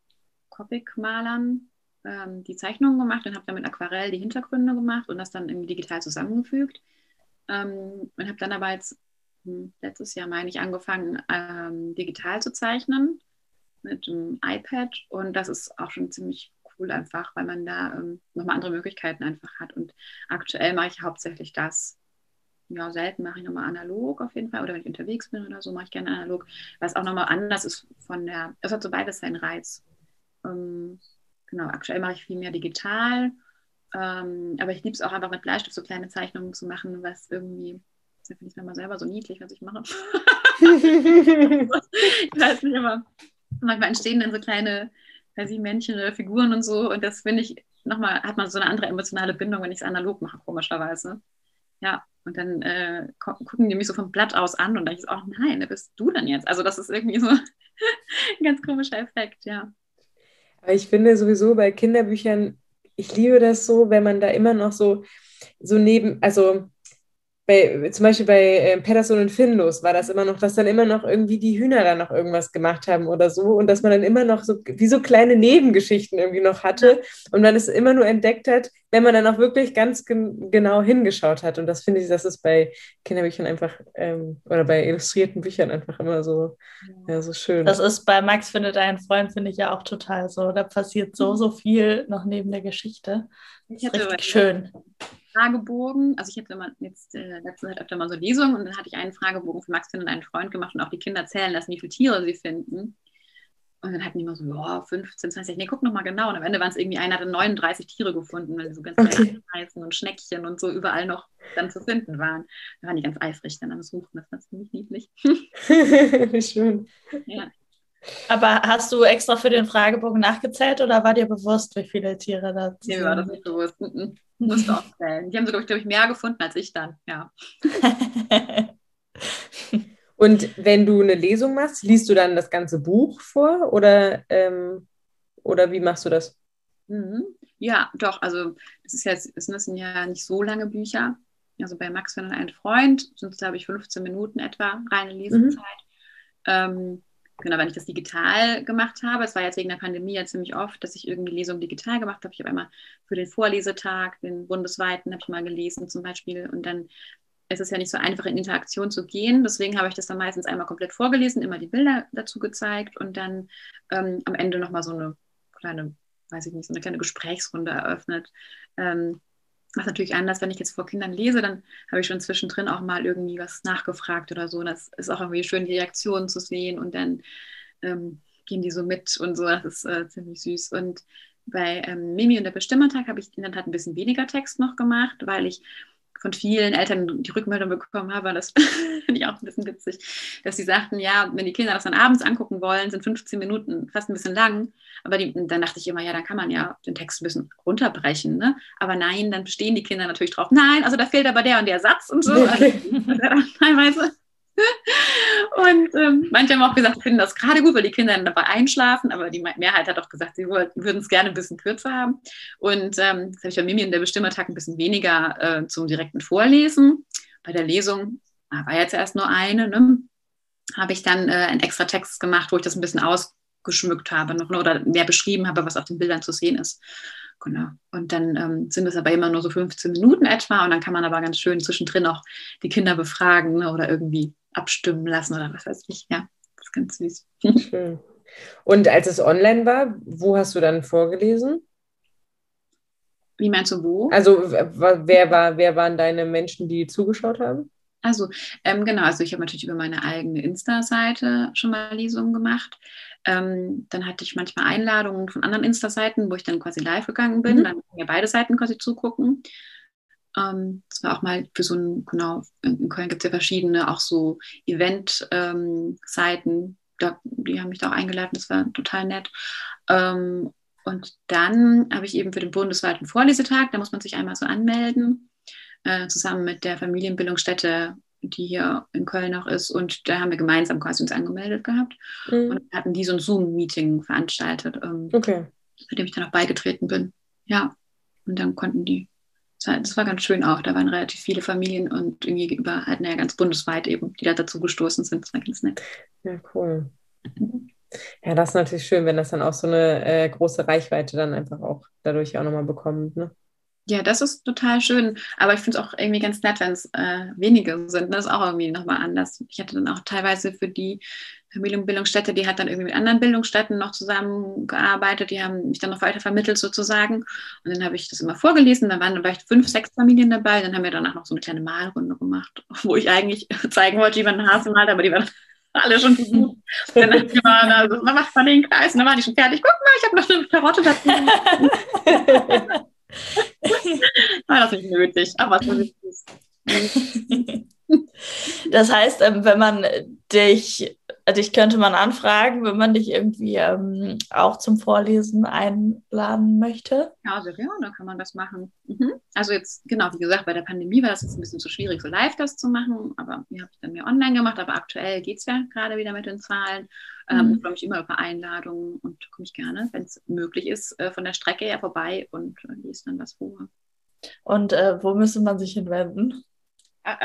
S4: Copic-Malern ähm, die Zeichnungen gemacht und habe dann mit Aquarell die Hintergründe gemacht und das dann irgendwie digital zusammengefügt. Ähm, und habe dann aber jetzt letztes Jahr, meine ich, angefangen, ähm, digital zu zeichnen mit dem iPad und das ist auch schon ziemlich cool einfach, weil man da ähm, nochmal andere Möglichkeiten einfach hat. Und aktuell mache ich hauptsächlich das. Ja, selten mache ich nochmal analog auf jeden Fall. Oder wenn ich unterwegs bin oder so, mache ich gerne analog. Was auch nochmal anders ist von der, es hat so beides seinen Reiz. Ähm, genau, aktuell mache ich viel mehr digital. Ähm, aber ich liebe es auch einfach mit Bleistift so kleine Zeichnungen zu machen, was irgendwie, das finde ich mal selber so niedlich, was ich mache. ich weiß nicht, aber manchmal entstehen dann so kleine, weiß ich, Männchen oder Figuren und so. Und das finde ich nochmal, hat man so eine andere emotionale Bindung, wenn ich es analog mache, komischerweise. Ja, und dann äh, gucken die mich so vom Blatt aus an und dann ich so, oh nein, wer bist du denn jetzt? Also das ist irgendwie so ein ganz komischer Effekt, ja.
S5: Aber ich finde sowieso bei Kinderbüchern, ich liebe das so, wenn man da immer noch so, so neben, also bei, zum Beispiel bei äh, Pedersen und Finlos war das immer noch, dass dann immer noch irgendwie die Hühner da noch irgendwas gemacht haben oder so und dass man dann immer noch so, wie so kleine Nebengeschichten irgendwie noch hatte und man es immer nur entdeckt hat, wenn man dann auch wirklich ganz gen genau hingeschaut hat. Und das finde ich, das ist bei Kinderbüchern einfach ähm, oder bei illustrierten Büchern einfach immer so, ja, so schön.
S3: Das ist bei Max findet einen Freund, finde ich ja auch total so. Da passiert so, so viel noch neben der Geschichte. Das ist richtig schön.
S4: Fragebogen. Also ich hatte immer jetzt äh, letzte Zeit öfter mal so Lesungen und dann hatte ich einen Fragebogen für Max Finn und einen Freund gemacht und auch die Kinder zählen lassen, wie viele Tiere sie finden. Und dann hatten die immer so, ja, 15, 20, nee, guck nochmal genau. Und am Ende waren es irgendwie, einer hatte 39 Tiere gefunden, weil sie so ganz okay. Reißen und Schneckchen und so überall noch dann zu finden waren. Da waren die ganz eifrig dann am Suchen. Das war ziemlich niedlich.
S5: Wie schön.
S3: Ja. Aber hast du extra für den Fragebogen nachgezählt oder war dir bewusst, wie viele Tiere da
S4: sind? Mir war das nicht bewusst. Musste auch zählen. Die haben sogar, glaube ich, mehr gefunden als ich dann, ja.
S5: Und wenn du eine Lesung machst, liest du dann das ganze Buch vor oder, ähm, oder wie machst du das?
S4: Mhm. Ja, doch. Also das ist jetzt, es sind ja nicht so lange Bücher. Also bei Max wenn ein Freund sind es, glaube ich, 15 Minuten etwa reine Lesezeit. Mhm. Ähm, Genau, wenn ich das digital gemacht habe, es war jetzt wegen der Pandemie ja ziemlich oft, dass ich irgendwie Lesungen digital gemacht habe. Ich habe einmal für den Vorlesetag, den bundesweiten, habe ich mal gelesen zum Beispiel. Und dann ist es ja nicht so einfach, in Interaktion zu gehen. Deswegen habe ich das dann meistens einmal komplett vorgelesen, immer die Bilder dazu gezeigt und dann ähm, am Ende nochmal so eine kleine, weiß ich nicht, so eine kleine Gesprächsrunde eröffnet. Ähm, ist natürlich anders, wenn ich jetzt vor Kindern lese, dann habe ich schon zwischendrin auch mal irgendwie was nachgefragt oder so. Das ist auch irgendwie schön, die Reaktionen zu sehen und dann ähm, gehen die so mit und so. Das ist äh, ziemlich süß. Und bei ähm, Mimi und der Bestimmertag habe ich in der Tat ein bisschen weniger Text noch gemacht, weil ich von vielen Eltern die Rückmeldung bekommen habe, das finde ich auch ein bisschen witzig, dass sie sagten, ja, wenn die Kinder das dann abends angucken wollen, sind 15 Minuten fast ein bisschen lang. Aber die, dann dachte ich immer, ja, dann kann man ja den Text ein bisschen runterbrechen. Ne? Aber nein, dann bestehen die Kinder natürlich drauf. Nein, also da fehlt aber der und der Satz und so. Also, teilweise und ähm, manche haben auch gesagt, finden das gerade gut, weil die Kinder dann dabei einschlafen, aber die Mehrheit hat auch gesagt, sie würden es gerne ein bisschen kürzer haben. Und ähm, das habe ich bei Mimi in der Bestimmertag ein bisschen weniger äh, zum direkten Vorlesen. Bei der Lesung ah, war jetzt erst nur eine, ne? habe ich dann äh, einen extra Text gemacht, wo ich das ein bisschen ausgeschmückt habe noch, ne? oder mehr beschrieben habe, was auf den Bildern zu sehen ist. Genau. Und dann ähm, sind es aber immer nur so 15 Minuten etwa und dann kann man aber ganz schön zwischendrin auch die Kinder befragen ne? oder irgendwie abstimmen lassen oder was weiß ich. Ja, das ist ganz süß.
S5: Schön. Und als es online war, wo hast du dann vorgelesen?
S4: Wie meinst du wo?
S5: Also wer, war, wer waren deine Menschen, die zugeschaut haben?
S4: Also ähm, genau, also ich habe natürlich über meine eigene Insta-Seite schon mal Lesungen gemacht. Ähm, dann hatte ich manchmal Einladungen von anderen Insta-Seiten, wo ich dann quasi live gegangen bin. Mhm. Dann konnten ja beide Seiten quasi zugucken. Ähm, das war auch mal für so ein, genau, in Köln gibt es ja verschiedene, auch so Event-Seiten, ähm, die haben mich da auch eingeladen, das war total nett. Ähm, und dann habe ich eben für den bundesweiten Vorlesetag, da muss man sich einmal so anmelden, äh, zusammen mit der Familienbildungsstätte, die hier in Köln auch ist. Und da haben wir gemeinsam quasi uns angemeldet gehabt mhm. und hatten die so ein Zoom-Meeting veranstaltet, ähm, okay. zu dem ich dann auch beigetreten bin. Ja, und dann konnten die das war ganz schön auch. Da waren relativ viele Familien und irgendwie über halt, naja, ganz bundesweit eben, die da dazu gestoßen sind. Das war ganz nett.
S5: Ja, cool. Ja, das ist natürlich schön, wenn das dann auch so eine äh, große Reichweite dann einfach auch dadurch auch nochmal bekommt. Ne?
S4: Ja, das ist total schön. Aber ich finde es auch irgendwie ganz nett, wenn es äh, wenige sind. Das ist auch irgendwie nochmal anders. Ich hatte dann auch teilweise für die Familienbildungsstätte, die hat dann irgendwie mit anderen Bildungsstätten noch zusammengearbeitet. Die haben mich dann noch weiter vermittelt sozusagen. Und dann habe ich das immer vorgelesen. Da waren vielleicht fünf, sechs Familien dabei. Dann haben wir danach noch so eine kleine Malrunde gemacht, wo ich eigentlich zeigen wollte, wie man einen Hasen malt, aber die waren alle schon gut. dann dachte ich immer, also, man macht mal den Kreis und dann waren die schon fertig. Guck mal, ich habe noch eine Karotte dazu. nötig, aber so ist es.
S3: Das heißt, ähm, wenn man dich, dich könnte man anfragen, wenn man dich irgendwie ähm, auch zum Vorlesen einladen möchte.
S4: Ja, sehr gerne kann man das machen. Mhm. Also jetzt, genau, wie gesagt, bei der Pandemie war das jetzt ein bisschen zu schwierig, so live das zu machen, aber die habe ich dann mehr online gemacht, aber aktuell geht es ja gerade wieder mit den Zahlen. Ähm, mhm. Ich freue mich immer über Einladungen und komme ich gerne, wenn es möglich ist, äh, von der Strecke her vorbei und äh, lese dann was vor.
S3: Und äh, wo müsste man sich hinwenden?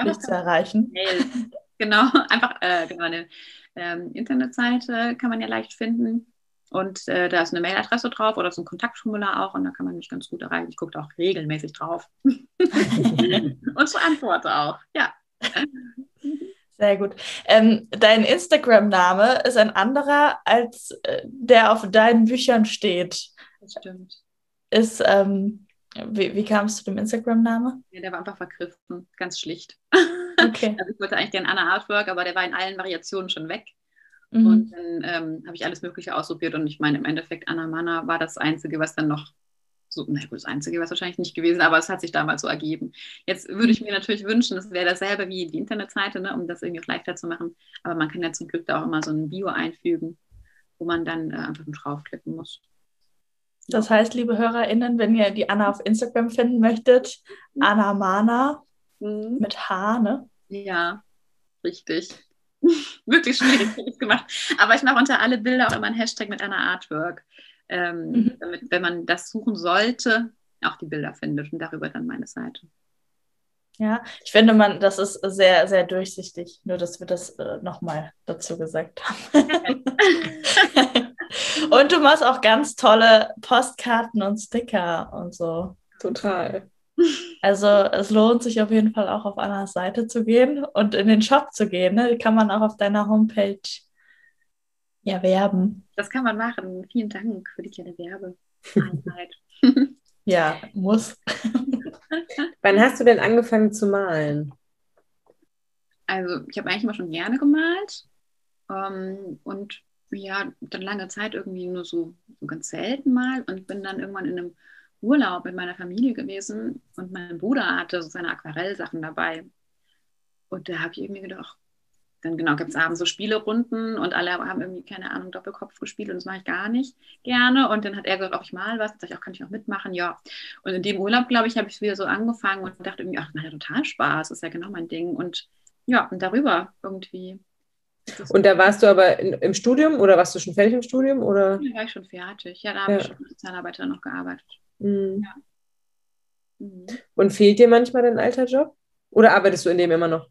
S3: Dich zu erreichen.
S4: Mail. Genau, einfach äh, genau, eine ähm, Internetseite kann man ja leicht finden. Und äh, da ist eine Mailadresse drauf oder so ein Kontaktformular auch und da kann man mich ganz gut erreichen. Ich gucke auch regelmäßig drauf. und so antworte auch, ja.
S3: Sehr gut. Ähm, dein Instagram-Name ist ein anderer, als äh, der auf deinen Büchern steht.
S4: Das stimmt.
S3: Ist, ähm, wie, wie kam es zu dem Instagram-Name?
S4: Ja, der war einfach vergriffen, ganz schlicht.
S3: Okay.
S4: also ich wollte eigentlich den Anna Artwork, aber der war in allen Variationen schon weg. Mhm. Und dann ähm, habe ich alles Mögliche ausprobiert und ich meine, im Endeffekt Anna Manna war das Einzige, was dann noch so, na gut, das Einzige war es wahrscheinlich nicht gewesen, aber es hat sich damals so ergeben. Jetzt würde ich mir natürlich wünschen, es wäre dasselbe wie die Internetseite, ne, um das irgendwie auch leichter zu machen. Aber man kann ja zum Glück da auch immer so ein Bio einfügen, wo man dann äh, einfach nur draufklicken muss.
S3: Das heißt, liebe HörerInnen, wenn ihr die Anna auf Instagram finden möchtet, mhm. Anna Mana mhm. mit H, ne?
S4: Ja, richtig. Wirklich schwierig gemacht. Aber ich mache unter alle Bilder auch immer ein Hashtag mit Anna Artwork, ähm, mhm. damit, wenn man das suchen sollte, auch die Bilder findet und darüber dann meine Seite.
S3: Ja, ich finde, man, das ist sehr, sehr durchsichtig, nur dass wir das äh, nochmal dazu gesagt haben. und du machst auch ganz tolle Postkarten und Sticker und so.
S5: Total.
S3: Also es lohnt sich auf jeden Fall auch auf Annas Seite zu gehen und in den Shop zu gehen. Ne? Kann man auch auf deiner Homepage ja werben.
S4: Das kann man machen. Vielen Dank für die kleine Werbeeinheit.
S3: ja, muss.
S5: Wann hast du denn angefangen zu malen?
S4: Also ich habe eigentlich immer schon gerne gemalt ähm, und ja, dann lange Zeit irgendwie nur so, so ganz selten mal und bin dann irgendwann in einem Urlaub mit meiner Familie gewesen und mein Bruder hatte so seine Aquarellsachen dabei. Und da habe ich irgendwie gedacht, dann genau gibt es abends so Spielerunden und alle haben irgendwie, keine Ahnung, Doppelkopf gespielt und das mache ich gar nicht gerne. Und dann hat er gesagt, auch ich mal was. Dann sage ich, auch kann ich auch mitmachen, ja. Und in dem Urlaub, glaube ich, habe ich wieder so angefangen und dachte irgendwie, ach, na ja, total Spaß, das ist ja genau mein Ding. Und ja, und darüber irgendwie.
S5: Und da warst du aber in, im Studium oder warst du schon fertig im Studium? Oder?
S4: Da war ich schon fertig. Ja, da habe ja. ich schon als Sozialarbeiter noch gearbeitet.
S5: Mhm. Ja. Mhm. Und fehlt dir manchmal dein alter Job? Oder arbeitest du in dem immer noch?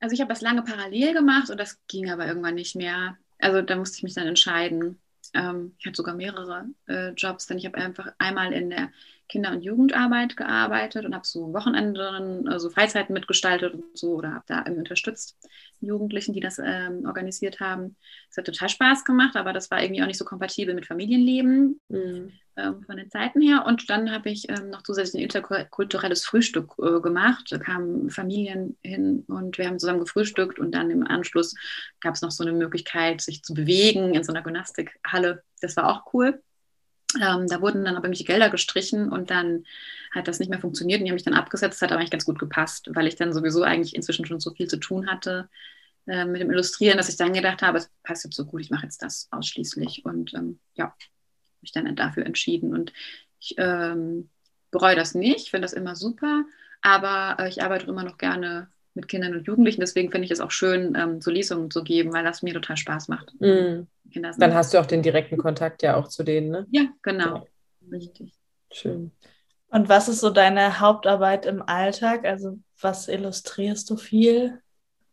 S4: Also ich habe das lange parallel gemacht und das ging aber irgendwann nicht mehr. Also da musste ich mich dann entscheiden. Ähm, ich hatte sogar mehrere äh, Jobs, denn ich habe einfach einmal in der Kinder- und Jugendarbeit gearbeitet und habe so Wochenenden, also Freizeiten mitgestaltet und so oder habe da irgendwie unterstützt, Jugendlichen, die das ähm, organisiert haben. Es hat total Spaß gemacht, aber das war irgendwie auch nicht so kompatibel mit Familienleben mhm. ähm, von den Zeiten her. Und dann habe ich ähm, noch zusätzlich ein interkulturelles Frühstück äh, gemacht. Da kamen Familien hin und wir haben zusammen gefrühstückt und dann im Anschluss gab es noch so eine Möglichkeit, sich zu bewegen in so einer Gymnastikhalle. Das war auch cool. Ähm, da wurden dann aber irgendwelche Gelder gestrichen und dann hat das nicht mehr funktioniert und die haben mich dann abgesetzt. Das hat aber eigentlich ganz gut gepasst, weil ich dann sowieso eigentlich inzwischen schon so viel zu tun hatte äh, mit dem Illustrieren, dass ich dann gedacht habe, es passt jetzt so gut, ich mache jetzt das ausschließlich. Und ähm, ja, mich dann dafür entschieden. Und ich ähm, bereue das nicht, finde das immer super, aber äh, ich arbeite immer noch gerne mit Kindern und Jugendlichen. Deswegen finde ich es auch schön, ähm, so Lesungen zu geben, weil das mir total Spaß macht.
S5: Mm. Dann hast du auch den direkten Kontakt ja auch zu denen, ne?
S4: Ja, genau. Ja. Richtig.
S5: Schön.
S3: Und was ist so deine Hauptarbeit im Alltag? Also was illustrierst du viel?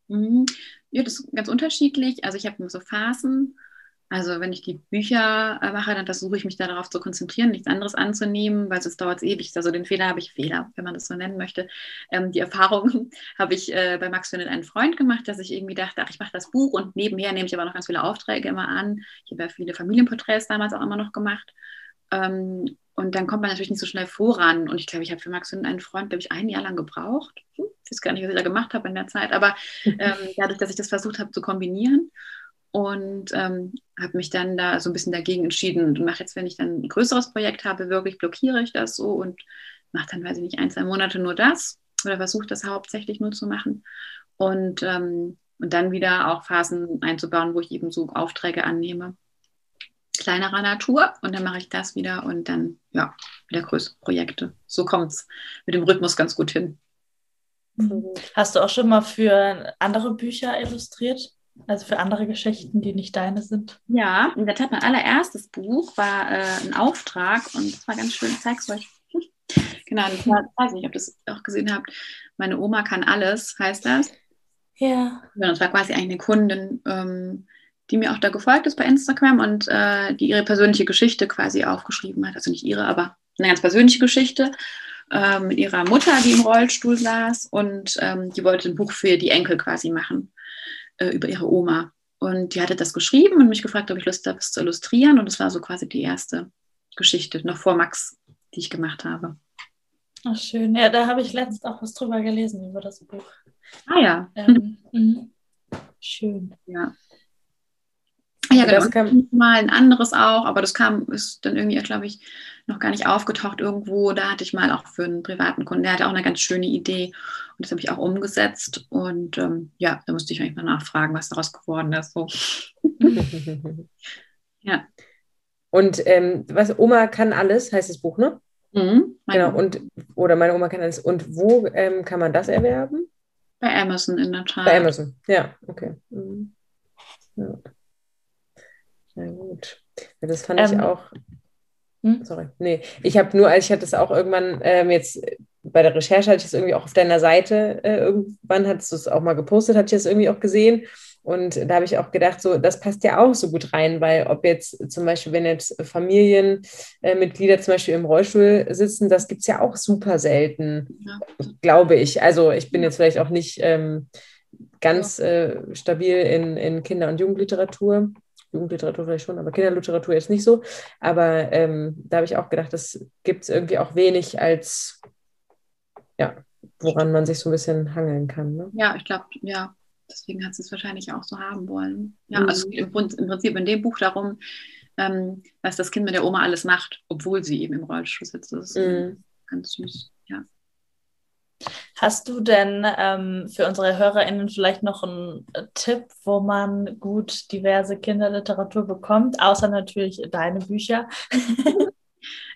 S4: Mhm. Ja, das ist ganz unterschiedlich. Also ich habe so Phasen. Also wenn ich die Bücher mache, dann versuche ich mich darauf zu konzentrieren, nichts anderes anzunehmen, weil sonst dauert es ewig. Also den Fehler habe ich, Fehler, wenn man das so nennen möchte. Ähm, die Erfahrung habe ich äh, bei Max Findet einen Freund gemacht, dass ich irgendwie dachte, ach, ich mache das Buch und nebenher nehme ich aber noch ganz viele Aufträge immer an. Ich habe ja viele Familienporträts damals auch immer noch gemacht. Ähm, und dann kommt man natürlich nicht so schnell voran. Und ich glaube, ich habe für Max Findet einen Freund, glaube ich, ein Jahr lang gebraucht. Hm, ich weiß gar nicht, was ich da gemacht habe in der Zeit, aber ähm, dadurch, dass ich das versucht habe zu kombinieren und ähm, habe mich dann da so ein bisschen dagegen entschieden und mache jetzt, wenn ich dann ein größeres Projekt habe, wirklich blockiere ich das so und mache dann, weiß ich nicht, ein, zwei Monate nur das oder versuche das hauptsächlich nur zu machen. Und, ähm, und dann wieder auch Phasen einzubauen, wo ich eben so Aufträge annehme. Kleinerer Natur und dann mache ich das wieder und dann ja, wieder größere Projekte. So kommt es mit dem Rhythmus ganz gut hin.
S3: Hast du auch schon mal für andere Bücher illustriert? Also für andere Geschichten, die nicht deine sind?
S4: Ja, in der Tat, mein allererstes Buch war äh, ein Auftrag und das war ganz schön, ich zeig's euch. genau, ich weiß nicht, ob ihr das auch gesehen habt. Meine Oma kann alles, heißt das.
S3: Ja.
S4: ja das war quasi eine Kundin, ähm, die mir auch da gefolgt ist bei Instagram und äh, die ihre persönliche Geschichte quasi aufgeschrieben hat. Also nicht ihre, aber eine ganz persönliche Geschichte äh, mit ihrer Mutter, die im Rollstuhl saß und ähm, die wollte ein Buch für die Enkel quasi machen äh, über ihre Oma. Und die hatte das geschrieben und mich gefragt, ob ich Lust habe, es zu illustrieren. Und das war so quasi die erste Geschichte, noch vor Max, die ich gemacht habe.
S3: Ach, schön. Ja, da habe ich letztens auch was drüber gelesen, über das Buch.
S4: Ah ja.
S3: Ähm, mhm. Schön.
S4: Ja. Ja, genau. Das kam mal ein anderes auch, aber das kam, ist dann irgendwie, glaube ich, noch gar nicht aufgetaucht irgendwo. Da hatte ich mal auch für einen privaten Kunden, der hatte auch eine ganz schöne Idee und das habe ich auch umgesetzt. Und ähm, ja, da musste ich eigentlich mal nachfragen, was daraus geworden ist. So. ja.
S5: Und ähm, was Oma kann alles, heißt das Buch, ne? Mhm, genau, und oder meine Oma kann alles. Und wo ähm, kann man das erwerben?
S4: Bei Amazon in der Tat.
S5: Bei Amazon, ja, okay. Mhm. Ja. Na gut. Ja, das fand ähm, ich auch. Hm? Sorry. Nee, ich habe nur, als ich hatte es auch irgendwann ähm, jetzt bei der Recherche hatte ich es irgendwie auch auf deiner Seite äh, irgendwann hattest du es auch mal gepostet, hatte ich es irgendwie auch gesehen. Und da habe ich auch gedacht, so, das passt ja auch so gut rein, weil ob jetzt zum Beispiel, wenn jetzt Familienmitglieder äh, zum Beispiel im Rollstuhl sitzen, das gibt es ja auch super selten, ja. glaube ich. Also ich bin jetzt vielleicht auch nicht ähm, ganz äh, stabil in, in Kinder- und Jugendliteratur. Jugendliteratur vielleicht schon, aber Kinderliteratur jetzt nicht so. Aber ähm, da habe ich auch gedacht, das gibt es irgendwie auch wenig als, ja, woran man sich so ein bisschen hangeln kann. Ne?
S4: Ja, ich glaube, ja, deswegen hat sie es wahrscheinlich auch so haben wollen. Ja, mhm. also im, im, Prinzip in dem Buch darum, ähm, was das Kind mit der Oma alles macht, obwohl sie eben im Rollstuhl sitzt. Das ist mhm. ganz süß.
S3: Hast du denn ähm, für unsere HörerInnen vielleicht noch einen Tipp, wo man gut diverse Kinderliteratur bekommt, außer natürlich deine Bücher?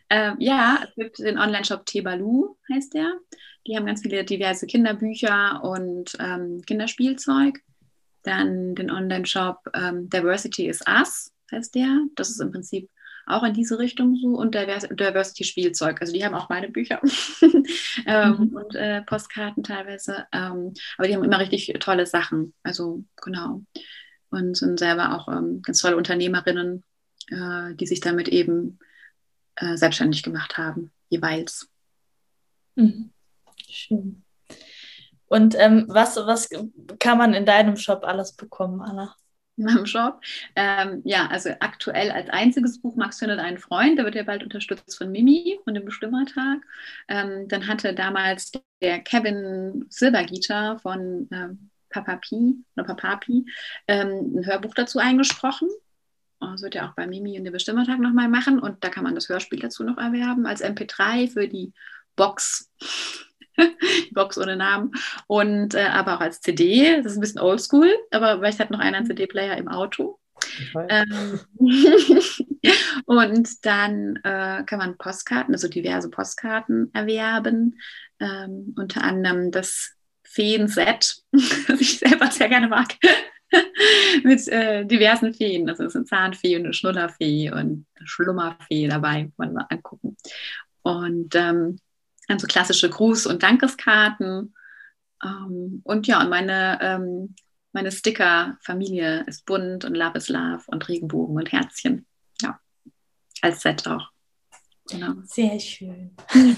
S4: ähm, ja, es gibt den Online-Shop Tebalu, heißt der. Die haben ganz viele diverse Kinderbücher und ähm, Kinderspielzeug. Dann den Online-Shop ähm, Diversity is Us, heißt der. Das ist im Prinzip auch in diese Richtung so und Diversity Spielzeug. Also die haben auch meine Bücher ähm, mhm. und äh, Postkarten teilweise. Ähm, aber die haben immer richtig tolle Sachen. Also genau. Und sind selber auch ähm, ganz tolle Unternehmerinnen, äh, die sich damit eben äh, selbstständig gemacht haben, jeweils.
S3: Mhm. Schön. Und ähm, was, was kann man in deinem Shop alles bekommen, Anna?
S4: in meinem Shop. Ähm, ja, also aktuell als einziges Buch Max findet einen Freund, der wird ja bald unterstützt von Mimi von dem Bestimmertag. Ähm, dann hatte damals der Kevin Silbergieter von ähm, Papa Pi oder Papapi ähm, ein Hörbuch dazu eingesprochen. Das wird ja auch bei Mimi und dem Bestimmertag nochmal machen und da kann man das Hörspiel dazu noch erwerben als MP3 für die Box die Box ohne Namen. Und äh, aber auch als CD. Das ist ein bisschen oldschool, aber vielleicht hat noch einer einen mhm. CD-Player im Auto. Ähm, und dann äh, kann man Postkarten, also diverse Postkarten erwerben. Ähm, unter anderem das Feen-Set, das ich selber sehr gerne mag. mit äh, diversen Feen. Also es ist eine Zahnfee und eine Schnullerfee und eine Schlummerfee dabei, kann man mal angucken. Und ähm, dann so klassische Gruß- und Dankeskarten. Ähm, und ja, und meine, ähm, meine Sticker-Familie ist bunt und Love is Love und Regenbogen und Herzchen. Ja, als Set auch.
S3: Genau. Sehr schön.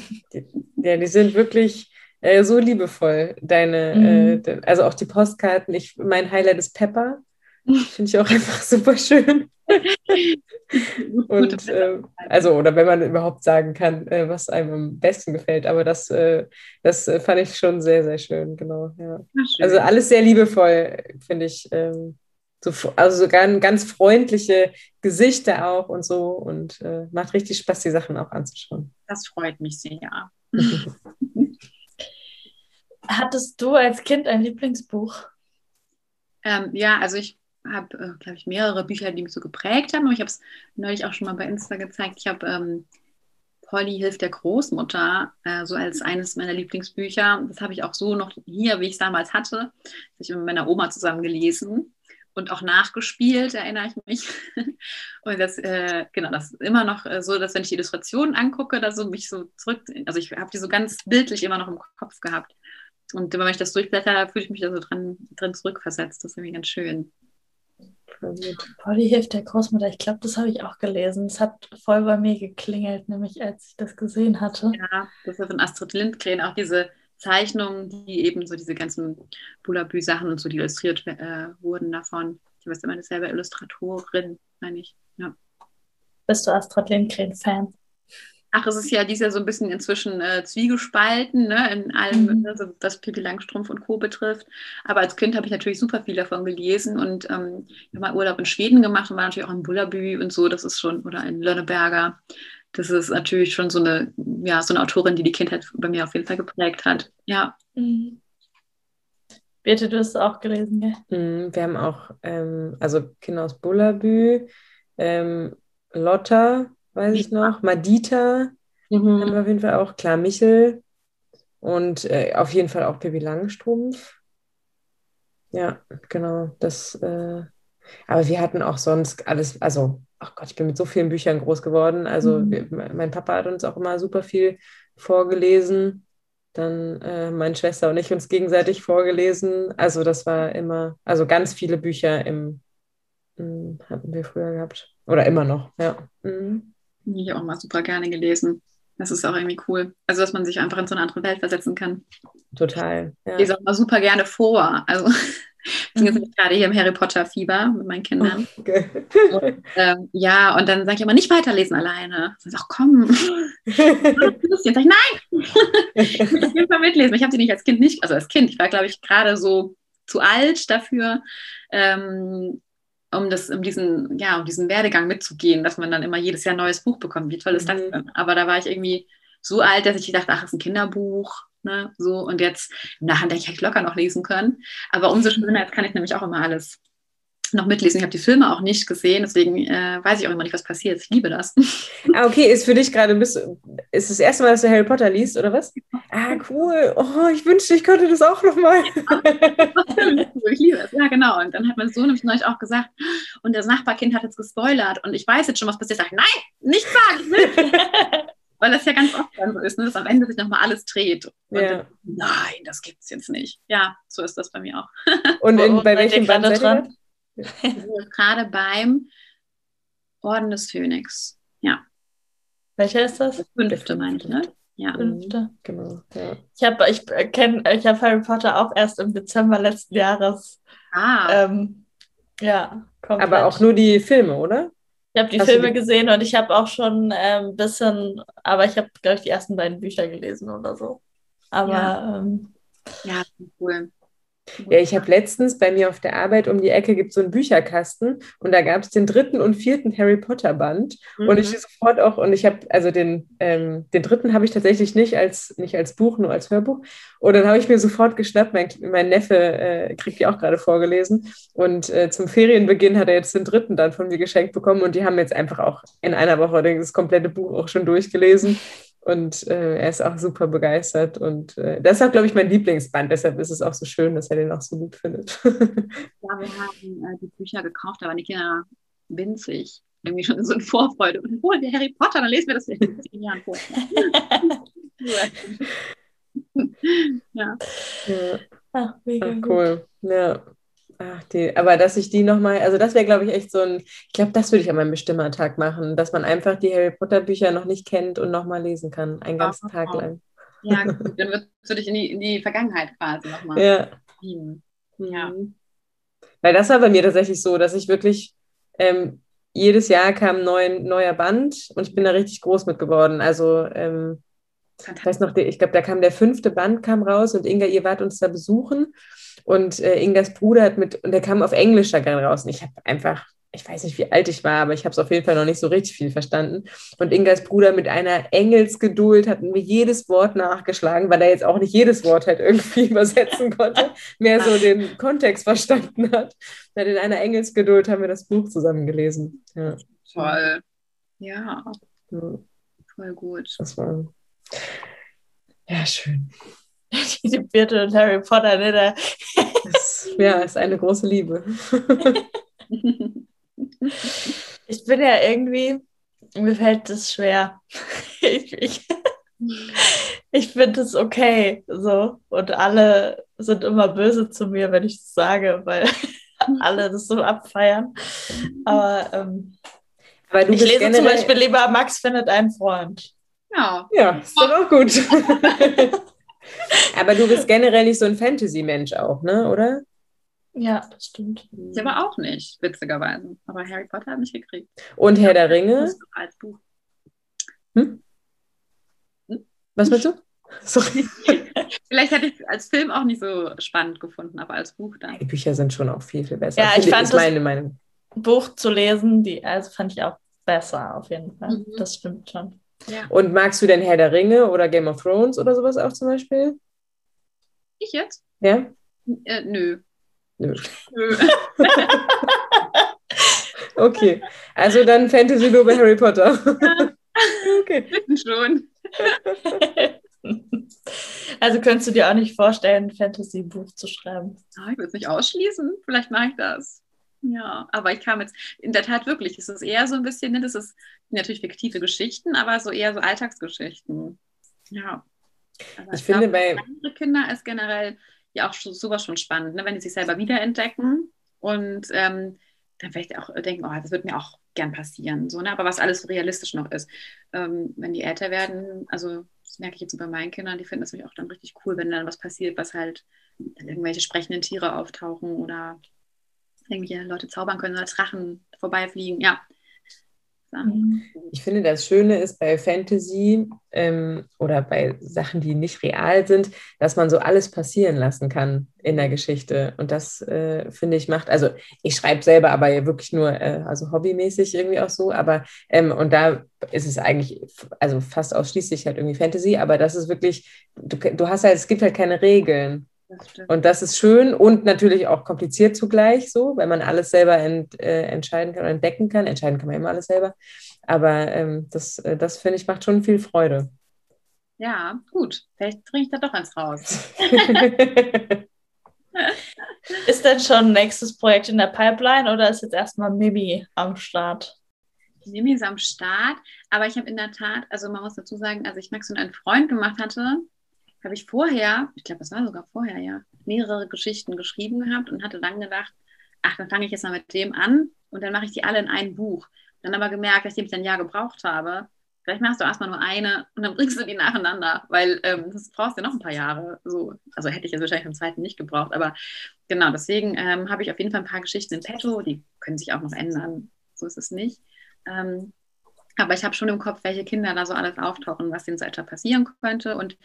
S5: Ja, die sind wirklich äh, so liebevoll, deine, mhm. äh, also auch die Postkarten. Ich, mein Highlight ist Pepper. Finde ich auch einfach super schön. und äh, also, oder wenn man überhaupt sagen kann, äh, was einem am besten gefällt. Aber das, äh, das äh, fand ich schon sehr, sehr schön, genau. Ja. Also alles sehr liebevoll, finde ich. Ähm, so, also sogar ganz freundliche Gesichter auch und so und äh, macht richtig Spaß, die Sachen auch anzuschauen.
S4: Das freut mich sehr.
S3: Hattest du als Kind ein Lieblingsbuch?
S4: Ähm, ja, also ich habe, äh, glaube ich, mehrere Bücher, die mich so geprägt haben. Aber ich habe es neulich auch schon mal bei Insta gezeigt. Ich habe ähm, Polly hilft der Großmutter, äh, so als eines meiner Lieblingsbücher. Das habe ich auch so noch hier, wie ich es damals hatte. Das habe ich mit meiner Oma zusammen gelesen und auch nachgespielt, erinnere ich mich. und das, äh, genau, das ist immer noch äh, so, dass wenn ich die Illustrationen angucke, dass so mich so zurück, also ich habe die so ganz bildlich immer noch im Kopf gehabt. Und wenn ich das durchblätter, fühle ich mich da so dran, drin zurückversetzt. Das ist irgendwie ganz schön.
S3: Polly hilft der Großmutter. Ich glaube, das habe ich auch gelesen. Es hat voll bei mir geklingelt, nämlich als ich das gesehen hatte.
S4: Ja, das ist von Astrid Lindgren. Auch diese Zeichnungen, die eben so diese ganzen Bullabü-Sachen und so, die illustriert äh, wurden davon. Ich weiß immer, selber Illustratorin, meine ich. Ja.
S3: Bist du Astrid Lindgren-Fan?
S4: Ach, es ist ja dies Jahr so ein bisschen inzwischen äh, zwiegespalten, ne, in allem, mhm. also, was Pippi Langstrumpf und Co. betrifft. Aber als Kind habe ich natürlich super viel davon gelesen und ähm, ich habe mal Urlaub in Schweden gemacht und war natürlich auch in Bullabü und so, das ist schon, oder in Lönneberger. Das ist natürlich schon so eine, ja, so eine Autorin, die die Kindheit bei mir auf jeden Fall geprägt hat. Ja. Mhm.
S3: Birte, du hast es auch gelesen, gell?
S5: Mhm, wir haben auch, ähm, also Kinder aus Bullabü, ähm, Lotta, weiß ich noch. Madita mhm. haben wir auf jeden Fall auch. Klar, Michel. Und äh, auf jeden Fall auch Pippi Langstrumpf. Ja, genau. Das, äh, aber wir hatten auch sonst alles, also, ach Gott, ich bin mit so vielen Büchern groß geworden. Also, mhm. wir, mein Papa hat uns auch immer super viel vorgelesen. Dann äh, meine Schwester und ich uns gegenseitig vorgelesen. Also, das war immer, also ganz viele Bücher im, mh, hm, hatten wir früher gehabt. Oder immer noch, ja. Mhm.
S4: Die ich auch mal super gerne gelesen. Das ist auch irgendwie cool. Also, dass man sich einfach in so eine andere Welt versetzen kann.
S5: Total.
S4: Ja. Ich lese auch mal super gerne vor. Also, ich bin jetzt mhm. gerade hier im Harry Potter-Fieber mit meinen Kindern. Okay. Und, ähm, ja, und dann sage ich immer, nicht weiterlesen alleine. Dann sage ich, komm. Jetzt sage ich, nein. ich will auf jeden Fall mitlesen. Ich habe sie nicht als Kind nicht, also als Kind, ich war, glaube ich, gerade so zu alt dafür. Ähm, um das, um diesen, ja, um diesen Werdegang mitzugehen, dass man dann immer jedes Jahr ein neues Buch bekommt. Wie toll ist mhm. das denn? Aber da war ich irgendwie so alt, dass ich dachte, ach, ist ein Kinderbuch, ne, so. Und jetzt, nachher denke ich, hätte ich locker noch lesen können. Aber umso schöner, jetzt kann ich nämlich auch immer alles noch mitlesen. Ich habe die Filme auch nicht gesehen, deswegen äh, weiß ich auch immer nicht, was passiert. Ich liebe das.
S5: Ah, okay, ist für dich gerade, bist ist das erste Mal, dass du Harry Potter liest, oder was? Ah, cool. Oh, ich wünschte, ich könnte das auch nochmal.
S4: ich liebe es, ja, genau. Und dann hat mein Sohn nämlich neulich auch gesagt, und das Nachbarkind hat jetzt gespoilert und ich weiß jetzt schon, was passiert. Ich sage, nein, nicht sagen, Weil das ja ganz oft dann so ist, ne, dass am Ende sich nochmal alles dreht. Und
S5: ja.
S4: nein, das gibt es jetzt nicht. Ja, so ist das bei mir auch.
S5: Und in, bei welchem Band seid
S4: dran? gerade beim Orden des Phönix. Ja.
S3: Welcher ist das?
S4: Der fünfte, meine ich, ne?
S3: Ja. Fünfte.
S5: Genau. Ja.
S3: Ich habe ich kenn, ich hab Harry Potter auch erst im Dezember letzten Jahres.
S4: Ah.
S3: Ähm, ja,
S5: komplett. Aber auch nur die Filme, oder?
S3: Ich habe die Hast Filme die... gesehen und ich habe auch schon ein ähm, bisschen, aber ich habe, glaube ich, die ersten beiden Bücher gelesen oder so. Aber
S4: ja,
S3: ähm,
S4: ja cool.
S5: Ja, ich habe letztens bei mir auf der Arbeit um die Ecke gibt so einen Bücherkasten und da gab es den dritten und vierten Harry Potter Band. Mhm. und ich sofort auch und ich habe also den ähm, den dritten habe ich tatsächlich nicht als nicht als Buch nur als Hörbuch. Und dann habe ich mir sofort geschnappt mein, mein Neffe äh, kriegt die auch gerade vorgelesen. Und äh, zum Ferienbeginn hat er jetzt den dritten dann von mir geschenkt bekommen und die haben jetzt einfach auch in einer Woche das komplette Buch auch schon durchgelesen und äh, er ist auch super begeistert. Und äh, das ist auch, glaube ich, mein Lieblingsband. Deshalb ist es auch so schön, dass er den auch so gut findet.
S4: ja, wir haben äh, die Bücher gekauft, da waren die Kinder winzig. Irgendwie schon so in Vorfreude. Und holen wir Harry Potter, dann lesen wir das in zehn Jahren vor.
S5: ja. ja. Ach, mega Ach, cool. Gut. Ja. Ach, die, aber dass ich die nochmal, also das wäre, glaube ich, echt so ein, ich glaube, das würde ich an meinem Bestimmertag machen, dass man einfach die Harry Potter Bücher noch nicht kennt und nochmal lesen kann, einen ganzen oh, Tag oh. lang.
S4: Ja, gut, dann wirst du dich in die, in die Vergangenheit quasi nochmal
S5: ja. Ziehen. Ja. Mhm. Weil das war bei mir tatsächlich so, dass ich wirklich ähm, jedes Jahr kam ein neuen, neuer Band und ich bin da richtig groß mit geworden. Also ähm, ich weiß noch, ich glaube, da kam der fünfte Band kam raus und Inga, ihr wart uns da besuchen und äh, Ingas Bruder hat mit, und der kam auf Englisch da gerade raus. Und ich habe einfach ich weiß nicht, wie alt ich war, aber ich habe es auf jeden Fall noch nicht so richtig viel verstanden. Und Ingas Bruder mit einer Engelsgeduld hat mir jedes Wort nachgeschlagen, weil er jetzt auch nicht jedes Wort halt irgendwie übersetzen konnte, mehr so den Kontext verstanden hat. Und in einer Engelsgeduld haben wir das Buch zusammen gelesen. Ja.
S4: Toll. Ja. ja. Voll gut.
S5: Das war ja schön.
S3: Die Birte und Harry Potter, ne?
S5: Das, ja, ist eine große Liebe.
S3: Ich bin ja irgendwie, mir fällt das schwer. Ich, ich, ich finde es okay so. Und alle sind immer böse zu mir, wenn ich das sage, weil alle das so abfeiern. Aber, ähm, Aber ich lese zum Beispiel lieber Max findet einen Freund.
S4: Ja.
S5: Ja, ist doch auch gut. Aber du bist generell nicht so ein Fantasy-Mensch auch, ne? Oder?
S3: Ja, das stimmt.
S4: Ich aber auch nicht, witzigerweise. Aber Harry Potter hat mich gekriegt.
S5: Und Herr der Ringe?
S4: Als Buch.
S5: Hm? Hm? Was willst du? Sorry.
S4: Vielleicht hätte ich es als Film auch nicht so spannend gefunden, aber als Buch dann.
S5: Die Bücher sind schon auch viel, viel besser.
S3: Ja, ich fand ist meine Meinung. Buch zu lesen, die also fand ich auch besser auf jeden Fall. Mhm. Das stimmt schon.
S5: Ja. Und magst du denn Herr der Ringe oder Game of Thrones oder sowas auch zum Beispiel?
S4: Ich jetzt?
S5: Ja?
S4: Äh, nö.
S5: Nö. Nö. okay, also dann Fantasy nur bei Harry Potter.
S4: okay. Schon.
S3: Also könntest du dir auch nicht vorstellen, ein Fantasy-Buch zu schreiben?
S4: Ah, ich würde es nicht ausschließen. Vielleicht mache ich das. Ja, aber ich kam jetzt, in der Tat wirklich, es ist eher so ein bisschen, ne, das ist natürlich fiktive Geschichten, aber so eher so Alltagsgeschichten. Ja.
S5: Aber ich, ich finde, bei
S4: andere Kinder ist generell ja auch sowas schon spannend, ne? wenn die sich selber wiederentdecken und ähm, dann vielleicht auch denken, oh, das wird mir auch gern passieren. So, ne? Aber was alles so realistisch noch ist. Ähm, wenn die älter werden, also das merke ich jetzt bei meinen Kindern, die finden das nämlich auch dann richtig cool, wenn dann was passiert, was halt dann irgendwelche sprechenden Tiere auftauchen oder irgendwelche Leute zaubern können oder Drachen vorbeifliegen. Ja,
S5: Mhm. Ich finde, das Schöne ist bei Fantasy ähm, oder bei Sachen, die nicht real sind, dass man so alles passieren lassen kann in der Geschichte. Und das, äh, finde ich, macht, also ich schreibe selber aber wirklich nur, äh, also hobbymäßig irgendwie auch so, aber ähm, und da ist es eigentlich, also fast ausschließlich halt irgendwie Fantasy, aber das ist wirklich, du, du hast halt, es gibt halt keine Regeln. Und das ist schön und natürlich auch kompliziert zugleich so, weil man alles selber ent, äh, entscheiden kann oder entdecken kann. Entscheiden kann man immer alles selber. Aber ähm, das, äh, das finde ich, macht schon viel Freude.
S4: Ja, gut. Vielleicht bringe ich da doch eins raus.
S3: ist denn schon ein nächstes Projekt in der Pipeline oder ist jetzt erstmal Mimi am Start?
S4: Mimi ist am Start, aber ich habe in der Tat, also man muss dazu sagen, als ich Max und einen Freund gemacht hatte, habe ich vorher, ich glaube, das war sogar vorher, ja, mehrere Geschichten geschrieben gehabt und hatte dann gedacht, ach, dann fange ich jetzt mal mit dem an und dann mache ich die alle in ein Buch. Dann aber gemerkt, dass ich ein Jahr gebraucht habe. Vielleicht machst du erstmal nur eine und dann bringst du die nacheinander, weil ähm, das brauchst du ja noch ein paar Jahre. So. Also hätte ich jetzt wahrscheinlich im zweiten nicht gebraucht, aber genau, deswegen ähm, habe ich auf jeden Fall ein paar Geschichten in petto, die können sich auch noch ändern. So ist es nicht. Ähm, aber ich habe schon im Kopf, welche Kinder da so alles auftauchen, was denen so etwa passieren könnte. Und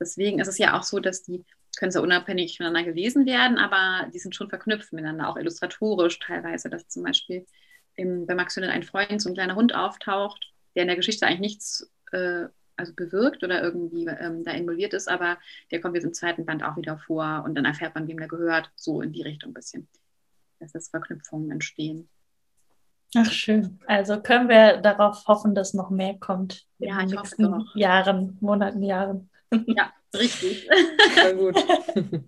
S4: deswegen ist es ja auch so, dass die können sehr unabhängig voneinander gelesen werden, aber die sind schon verknüpft miteinander, auch illustratorisch teilweise, dass zum Beispiel im, bei Max Findet ein Freund so ein kleiner Hund auftaucht, der in der Geschichte eigentlich nichts äh, also bewirkt oder irgendwie ähm, da involviert ist, aber der kommt jetzt im zweiten Band auch wieder vor und dann erfährt man, wem der gehört, so in die Richtung ein bisschen, dass das Verknüpfungen entstehen.
S3: Ach schön. Also können wir darauf hoffen, dass noch mehr kommt in ja, den nächsten Jahren, Monaten, Jahren.
S4: Ja, richtig.
S5: Sehr gut.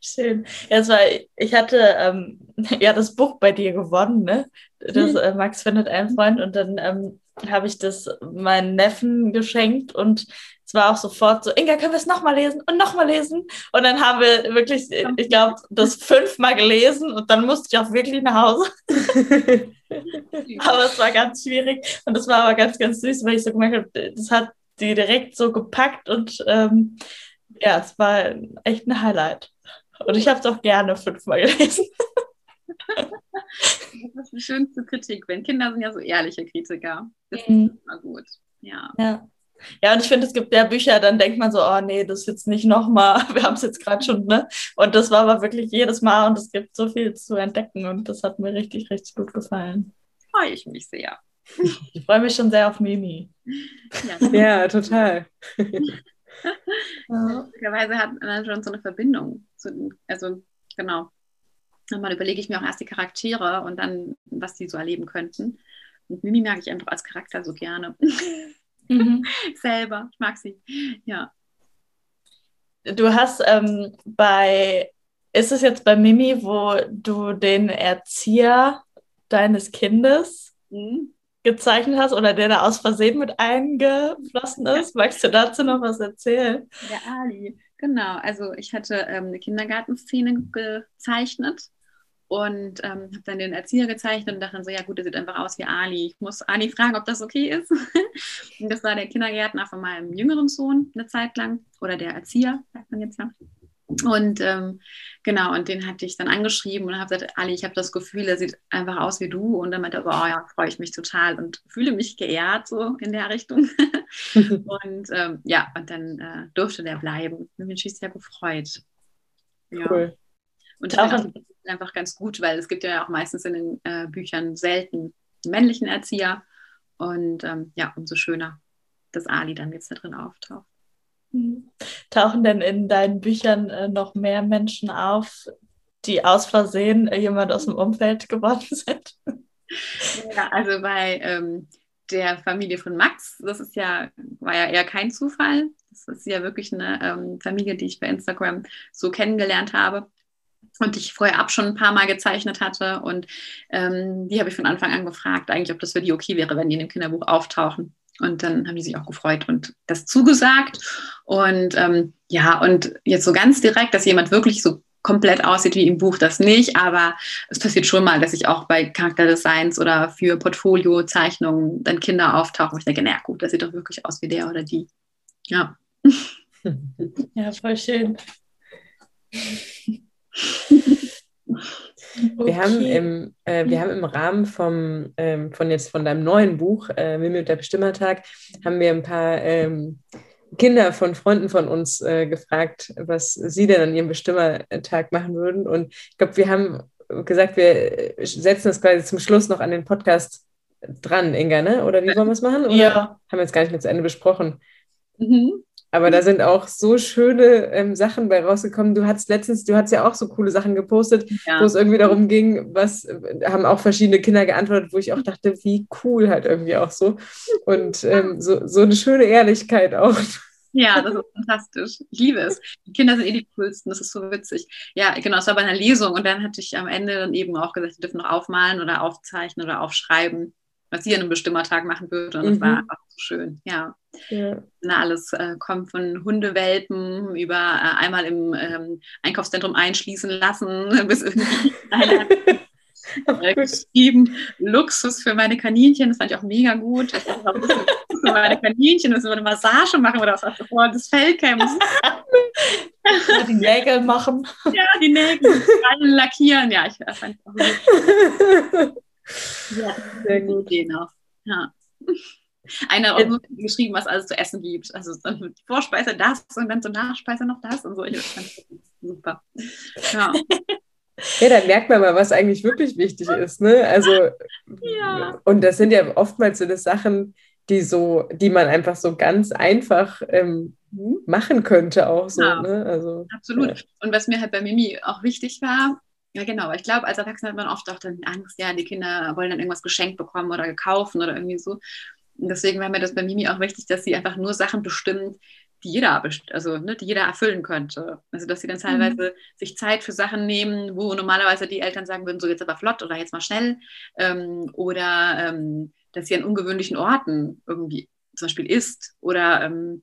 S3: Schön. Ja, war, ich hatte ähm, ja das Buch bei dir gewonnen, ne? Das mhm. äh, Max findet einen Freund und dann ähm, habe ich das meinen Neffen geschenkt und es war auch sofort so, Inga, können wir es nochmal lesen und nochmal lesen? Und dann haben wir wirklich, ich glaube, das fünfmal gelesen und dann musste ich auch wirklich nach Hause. aber es war ganz schwierig und das war aber ganz, ganz süß, weil ich so gemerkt habe, das hat die direkt so gepackt und ähm, ja, es war echt ein Highlight. Und ich habe es auch gerne fünfmal gelesen.
S4: Das ist die schönste Kritik, wenn Kinder sind ja so ehrliche Kritiker. Das mhm. ist immer gut. Ja.
S3: ja. Ja, und ich finde, es gibt ja Bücher, dann denkt man so, oh nee, das ist jetzt nicht nochmal, wir haben es jetzt gerade schon, ne? Und das war aber wirklich jedes Mal und es gibt so viel zu entdecken und das hat mir richtig, richtig gut gefallen.
S4: Freue ich mich sehr.
S3: Ich freue mich schon sehr auf Mimi.
S5: Ja, ja total.
S4: Möglicherweise hat man schon so eine Verbindung. Zu, also, genau. Dann überlege ich mir auch erst die Charaktere und dann, was die so erleben könnten. Und Mimi mag ich einfach als Charakter so gerne. Mhm. Selber. Ich mag sie. Ja.
S3: Du hast ähm, bei, ist es jetzt bei Mimi, wo du den Erzieher deines Kindes mhm. Gezeichnet hast oder der da aus Versehen mit eingeflossen ist? Magst du dazu noch was erzählen?
S4: Der Ali, genau. Also ich hatte ähm, eine Kindergartenszene gezeichnet und ähm, habe dann den Erzieher gezeichnet und dachte dann so, ja gut, der sieht einfach aus wie Ali. Ich muss Ali fragen, ob das okay ist. und das war der Kindergärtner von meinem jüngeren Sohn eine Zeit lang oder der Erzieher, sagt man jetzt ja. Und ähm, genau, und den hatte ich dann angeschrieben und habe gesagt, Ali, ich habe das Gefühl, er sieht einfach aus wie du. Und dann meinte er, oh ja, freue ich mich total und fühle mich geehrt so in der Richtung. und ähm, ja, und dann äh, durfte der bleiben. Ich bin mich sehr gefreut. Ja. Cool. Und auch einfach ganz gut, weil es gibt ja auch meistens in den äh, Büchern selten männlichen Erzieher. Und ähm, ja, umso schöner, dass Ali dann jetzt da drin auftaucht.
S3: Tauchen denn in deinen Büchern äh, noch mehr Menschen auf, die aus Versehen äh, jemand aus dem Umfeld geworden sind?
S4: Ja, also bei ähm, der Familie von Max, das ist ja, war ja eher kein Zufall. Das ist ja wirklich eine ähm, Familie, die ich bei Instagram so kennengelernt habe und ich vorher ab schon ein paar Mal gezeichnet hatte. Und ähm, die habe ich von Anfang an gefragt, eigentlich, ob das für die okay wäre, wenn die in dem Kinderbuch auftauchen. Und dann haben die sich auch gefreut und das zugesagt. Und ähm, ja, und jetzt so ganz direkt, dass jemand wirklich so komplett aussieht wie im Buch, das nicht. Aber es passiert schon mal, dass ich auch bei Charakterdesigns oder für Portfoliozeichnungen dann Kinder auftauchen. Und ich denke, naja, gut, das sieht doch wirklich aus wie der oder die. Ja.
S3: Ja, voll schön.
S5: Okay. Wir, haben im, äh, wir haben im Rahmen vom, ähm, von jetzt von deinem neuen Buch, äh, und der Bestimmertag, haben wir ein paar ähm, Kinder von Freunden von uns äh, gefragt, was sie denn an ihrem Bestimmertag machen würden. Und ich glaube, wir haben gesagt, wir setzen das quasi zum Schluss noch an den Podcast dran, Inga, ne? Oder wie wollen wir es machen? Oder
S3: ja.
S5: haben wir jetzt gar nicht mehr zu Ende besprochen? Mhm. Aber da sind auch so schöne ähm, Sachen bei rausgekommen. Du hast letztens, du hast ja auch so coole Sachen gepostet, ja. wo es irgendwie darum ging, was äh, haben auch verschiedene Kinder geantwortet, wo ich auch dachte, wie cool halt irgendwie auch so. Und ähm, so, so eine schöne Ehrlichkeit auch.
S4: Ja, das ist fantastisch. Ich liebe es. Die Kinder sind eh die coolsten, das ist so witzig. Ja, genau, es war bei einer Lesung und dann hatte ich am Ende dann eben auch gesagt, sie dürfen noch aufmalen oder aufzeichnen oder aufschreiben was sie an einem Bestimmertag machen würde. Und mhm. das war mhm. einfach so schön, ja. ja. Na, alles äh, kommt von Hundewelpen über äh, einmal im ähm, Einkaufszentrum einschließen lassen, bis irgendwie äh, geschrieben, Luxus für meine Kaninchen, das fand ich auch mega gut. Das auch ein für meine Kaninchen, müssen wir eine Massage machen oder was davor, das Fell kämmen.
S3: Ja, die Nägel machen.
S4: Ja, die Nägel lackieren. Ja, ich fand auch gut. Ja, sehr gut. Genau. Ja. Einer hat auch geschrieben, was alles zu essen gibt. Also dann Vorspeise das und dann zur Nachspeise noch das und so. Ich super. Ja.
S5: Ja, da merkt man mal, was eigentlich wirklich wichtig ist. Ne? Also, ja. und das sind ja oftmals so das Sachen, die so, die man einfach so ganz einfach ähm, machen könnte, auch so. Ja, ne? also,
S4: absolut. Ja. Und was mir halt bei Mimi auch wichtig war, ja, genau. Ich glaube, als Erwachsener hat man oft auch dann Angst, ja, die Kinder wollen dann irgendwas geschenkt bekommen oder kaufen oder irgendwie so. Und deswegen war mir das bei Mimi auch wichtig, dass sie einfach nur Sachen bestimmt, die jeder, also, ne, die jeder erfüllen könnte. Also, dass sie dann teilweise mhm. sich Zeit für Sachen nehmen, wo normalerweise die Eltern sagen würden, so jetzt aber flott oder jetzt mal schnell. Ähm, oder ähm, dass sie an ungewöhnlichen Orten irgendwie zum Beispiel isst oder ähm,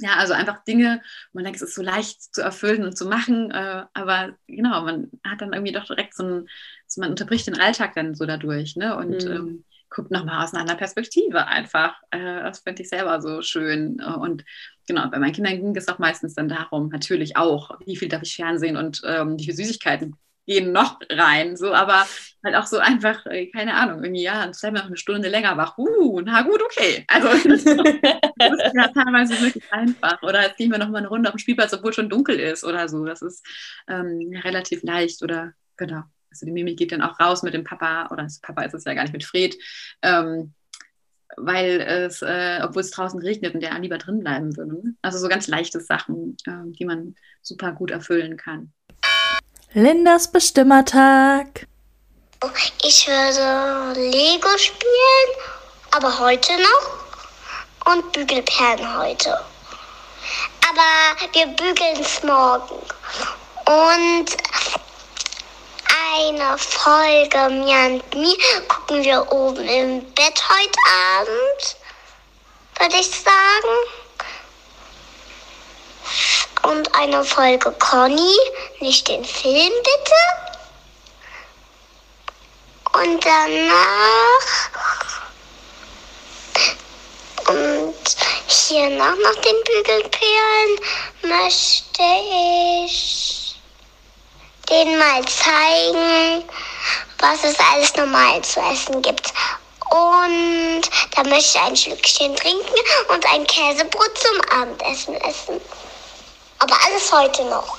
S4: ja, also einfach Dinge, man denkt, es ist so leicht zu erfüllen und zu machen, äh, aber genau, man hat dann irgendwie doch direkt so ein, so man unterbricht den Alltag dann so dadurch, ne? Und mhm. ähm, guckt nochmal aus einer anderen Perspektive einfach. Äh, das finde ich selber so schön. Und genau, bei meinen Kindern ging es auch meistens dann darum, natürlich auch, wie viel darf ich Fernsehen und ähm, wie viele Süßigkeiten gehen noch rein. So, aber halt auch so einfach, äh, keine Ahnung, irgendwie, ja, dann bleiben wir noch eine Stunde länger wach. Uh, na gut, okay. Also das ist ja teilweise wirklich einfach. Oder jetzt gehen wir noch mal eine Runde auf den Spielplatz, obwohl schon dunkel ist oder so. Das ist ähm, relativ leicht oder genau. Also die Mimi geht dann auch raus mit dem Papa, oder Papa ist es ja gar nicht mit Fred, ähm, weil es, äh, obwohl es draußen regnet und der lieber drin bleiben würde. Ne? Also so ganz leichte Sachen, äh, die man super gut erfüllen kann.
S3: Lindas Bestimmertag.
S1: Ich würde Lego spielen, aber heute noch. Und Bügelperlen heute. Aber wir bügeln es morgen. Und eine Folge Mir und Me gucken wir oben im Bett heute Abend, würde ich sagen. Und eine Folge Conny, nicht den Film bitte. Und danach. Und hier nach, nach den Bügelperlen möchte ich denen mal zeigen, was es alles normal zu essen gibt. Und da möchte ich ein Schlückchen trinken und ein Käsebrot zum Abendessen essen. Aber alles heute noch.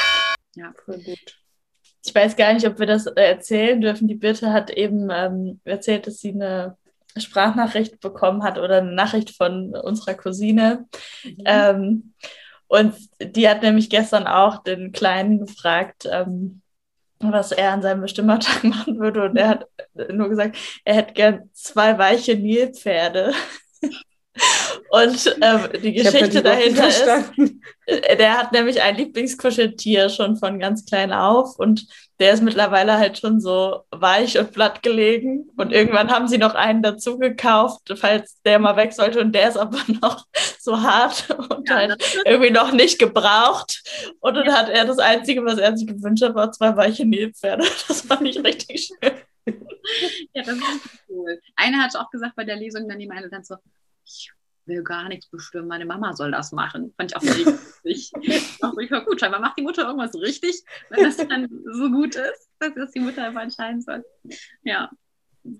S4: Ja, voll gut
S3: ich weiß gar nicht, ob wir das äh, erzählen dürfen. Die Birte hat eben ähm, erzählt, dass sie eine Sprachnachricht bekommen hat oder eine Nachricht von unserer Cousine. Mhm. Ähm, und die hat nämlich gestern auch den Kleinen gefragt, ähm, was er an seinem Bestimmertag machen würde. Und er hat nur gesagt, er hätte gern zwei weiche Nilpferde. Und ähm, die Geschichte dahinter ist, äh, der hat nämlich ein Lieblingskuscheltier schon von ganz klein auf und der ist mittlerweile halt schon so weich und platt gelegen. Und irgendwann haben sie noch einen dazu gekauft, falls der mal weg sollte. Und der ist aber noch so hart und ja, halt irgendwie noch nicht gebraucht. Und dann ja. hat er das Einzige, was er sich gewünscht hat, war zwei weiche Nilpferde. Das fand ich richtig schön.
S4: Ja, das ist cool. Einer hat auch gesagt bei der Lesung, dann die meinte dann so, ich will gar nichts bestimmen, meine Mama soll das machen. Fand ich auch richtig lustig. ich war gut, scheinbar macht die Mutter irgendwas richtig, wenn das dann so gut ist, dass das die Mutter einfach entscheiden soll. Ja.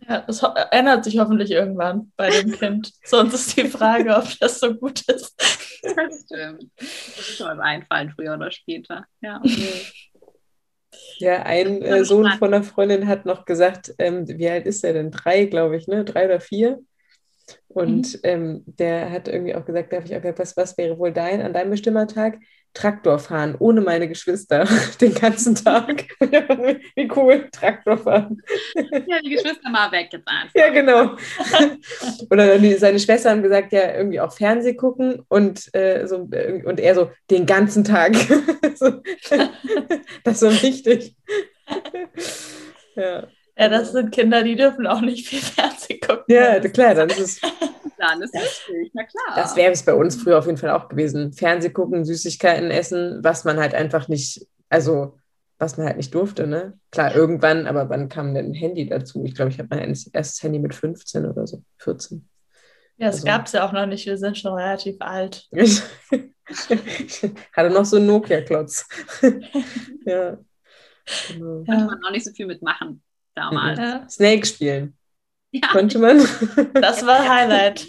S3: Ja, das ändert sich hoffentlich irgendwann bei dem Kind. Sonst ist die Frage, ob das so gut ist.
S4: Das stimmt. Das ist schon was einfallen, früher oder später. Ja.
S5: Ja, ein äh, Sohn von einer Freundin hat noch gesagt, ähm, wie alt ist er denn? Drei, glaube ich, ne? Drei oder vier? Und mhm. ähm, der hat irgendwie auch gesagt, darf ich auch, was, was wäre wohl dein an deinem Bestimmertag? Traktor fahren, ohne meine Geschwister, den ganzen Tag. Wie cool, Traktor fahren.
S4: Ja, die Geschwister mal weg jetzt einfach.
S5: Ja, genau. Oder seine Schwestern haben gesagt, ja, irgendwie auch Fernseh gucken und, äh, so, und er so, den ganzen Tag. das ist so wichtig.
S3: ja. Ja, das sind Kinder, die dürfen auch nicht viel Fernsehen gucken.
S5: Ja, klar, dann ist es.
S4: Dann ist richtig, na klar.
S5: Das wäre es bei uns früher auf jeden Fall auch gewesen. Fernseh gucken, Süßigkeiten essen, was man halt einfach nicht, also was man halt nicht durfte, ne? Klar, irgendwann, aber wann kam denn ein Handy dazu? Ich glaube, ich habe mein erstes Handy mit 15 oder so, 14.
S3: Ja, das also. gab es ja auch noch nicht, wir sind schon relativ alt.
S5: Hatte noch so einen Nokia-Klotz.
S4: ja. Genau. Konnte man noch nicht so viel mitmachen damals. Ja.
S5: Snake spielen. Ja. Konnte man.
S3: Das war Highlight.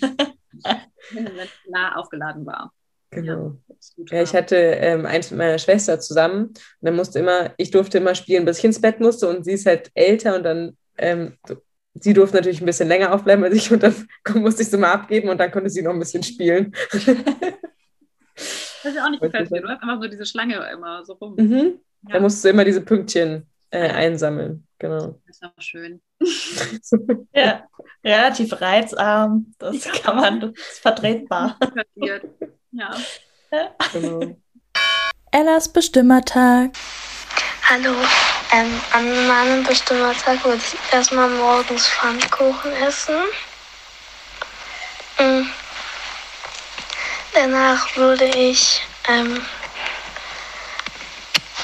S4: Wenn nah aufgeladen war.
S5: Genau. Ja, ja ich hatte ähm, eins mit meiner Schwester zusammen und dann musste immer, ich durfte immer spielen, bis ich ins Bett musste und sie ist halt älter und dann, ähm, sie durfte natürlich ein bisschen länger aufbleiben als ich und dann musste ich sie mal abgeben und dann konnte sie noch ein bisschen spielen.
S4: Das ist ja auch nicht gefällt Du hast einfach so diese Schlange immer so rum. Mhm.
S5: Ja. Da musst du immer diese Pünktchen äh, einsammeln. Genau.
S4: Das ist auch schön.
S3: ja, relativ reizarm. Das ja. kann man, das ist vertretbar.
S4: Ja.
S3: Genau. Ellas Bestimmertag.
S1: Hallo. Ähm, an meinem Bestimmertag würde ich erstmal morgens Pfannkuchen essen. Mhm. Danach würde ich ähm,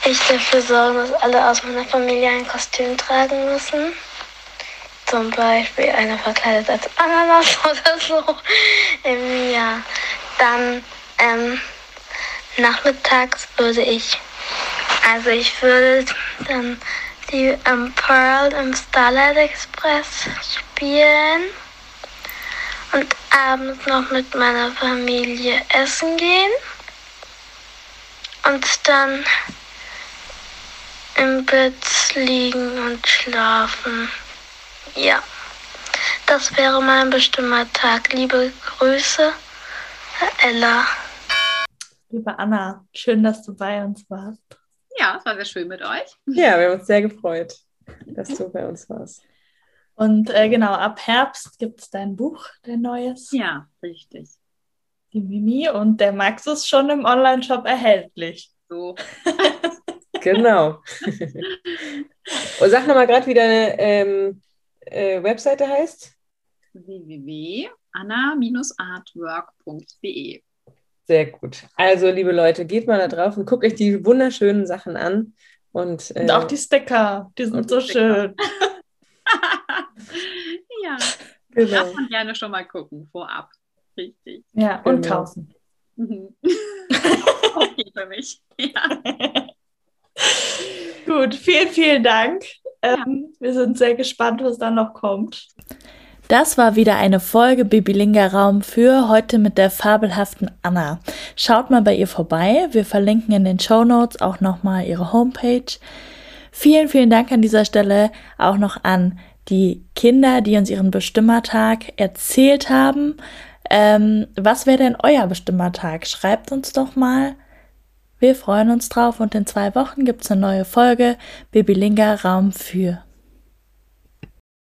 S1: ich dafür sorgen, dass alle aus meiner Familie ein Kostüm tragen müssen. Zum Beispiel einer verkleidet als Ananas oder so. Ähm, ja, dann ähm, nachmittags würde ich, also ich würde dann die ähm, Pearl im Starlight Express spielen und abends noch mit meiner Familie essen gehen und dann im Bett liegen und schlafen. Ja, das wäre mein bestimmter Tag. Liebe Grüße, Ella.
S3: Liebe Anna, schön, dass du bei uns warst.
S4: Ja, es war sehr schön mit euch.
S5: Ja, wir haben uns sehr gefreut, dass du bei uns warst.
S3: Und äh, genau, ab Herbst gibt es dein Buch, dein neues.
S4: Ja, richtig.
S3: Die Mimi und der Max ist schon im Online-Shop erhältlich.
S4: So.
S5: genau. und sag nochmal gerade, wie deine ähm, äh, Webseite heißt.
S4: www.anna-artwork.de
S5: Sehr gut. Also, liebe Leute, geht mal da drauf und guckt euch die wunderschönen Sachen an. Und, äh,
S3: Und auch die Sticker, die sind so
S4: die Sticker.
S3: schön.
S4: ja,
S5: genau.
S4: darf man gerne schon mal gucken, vorab. Richtig.
S3: Ja, und
S5: Genau.
S3: kaufen.
S4: Mhm. okay für mich. Ja.
S3: Gut, vielen, vielen Dank. Ähm, wir sind sehr gespannt, was dann noch kommt. Das war wieder eine Folge Bibilinga Raum für heute mit der fabelhaften Anna. Schaut mal bei ihr vorbei. Wir verlinken in den Show Notes auch nochmal ihre Homepage. Vielen, vielen Dank an dieser Stelle auch noch an die Kinder, die uns ihren Bestimmertag erzählt haben. Ähm, was wäre denn euer Bestimmertag? Schreibt uns doch mal. Wir freuen uns drauf und in zwei Wochen gibt's eine neue Folge Bibilinga Raum für.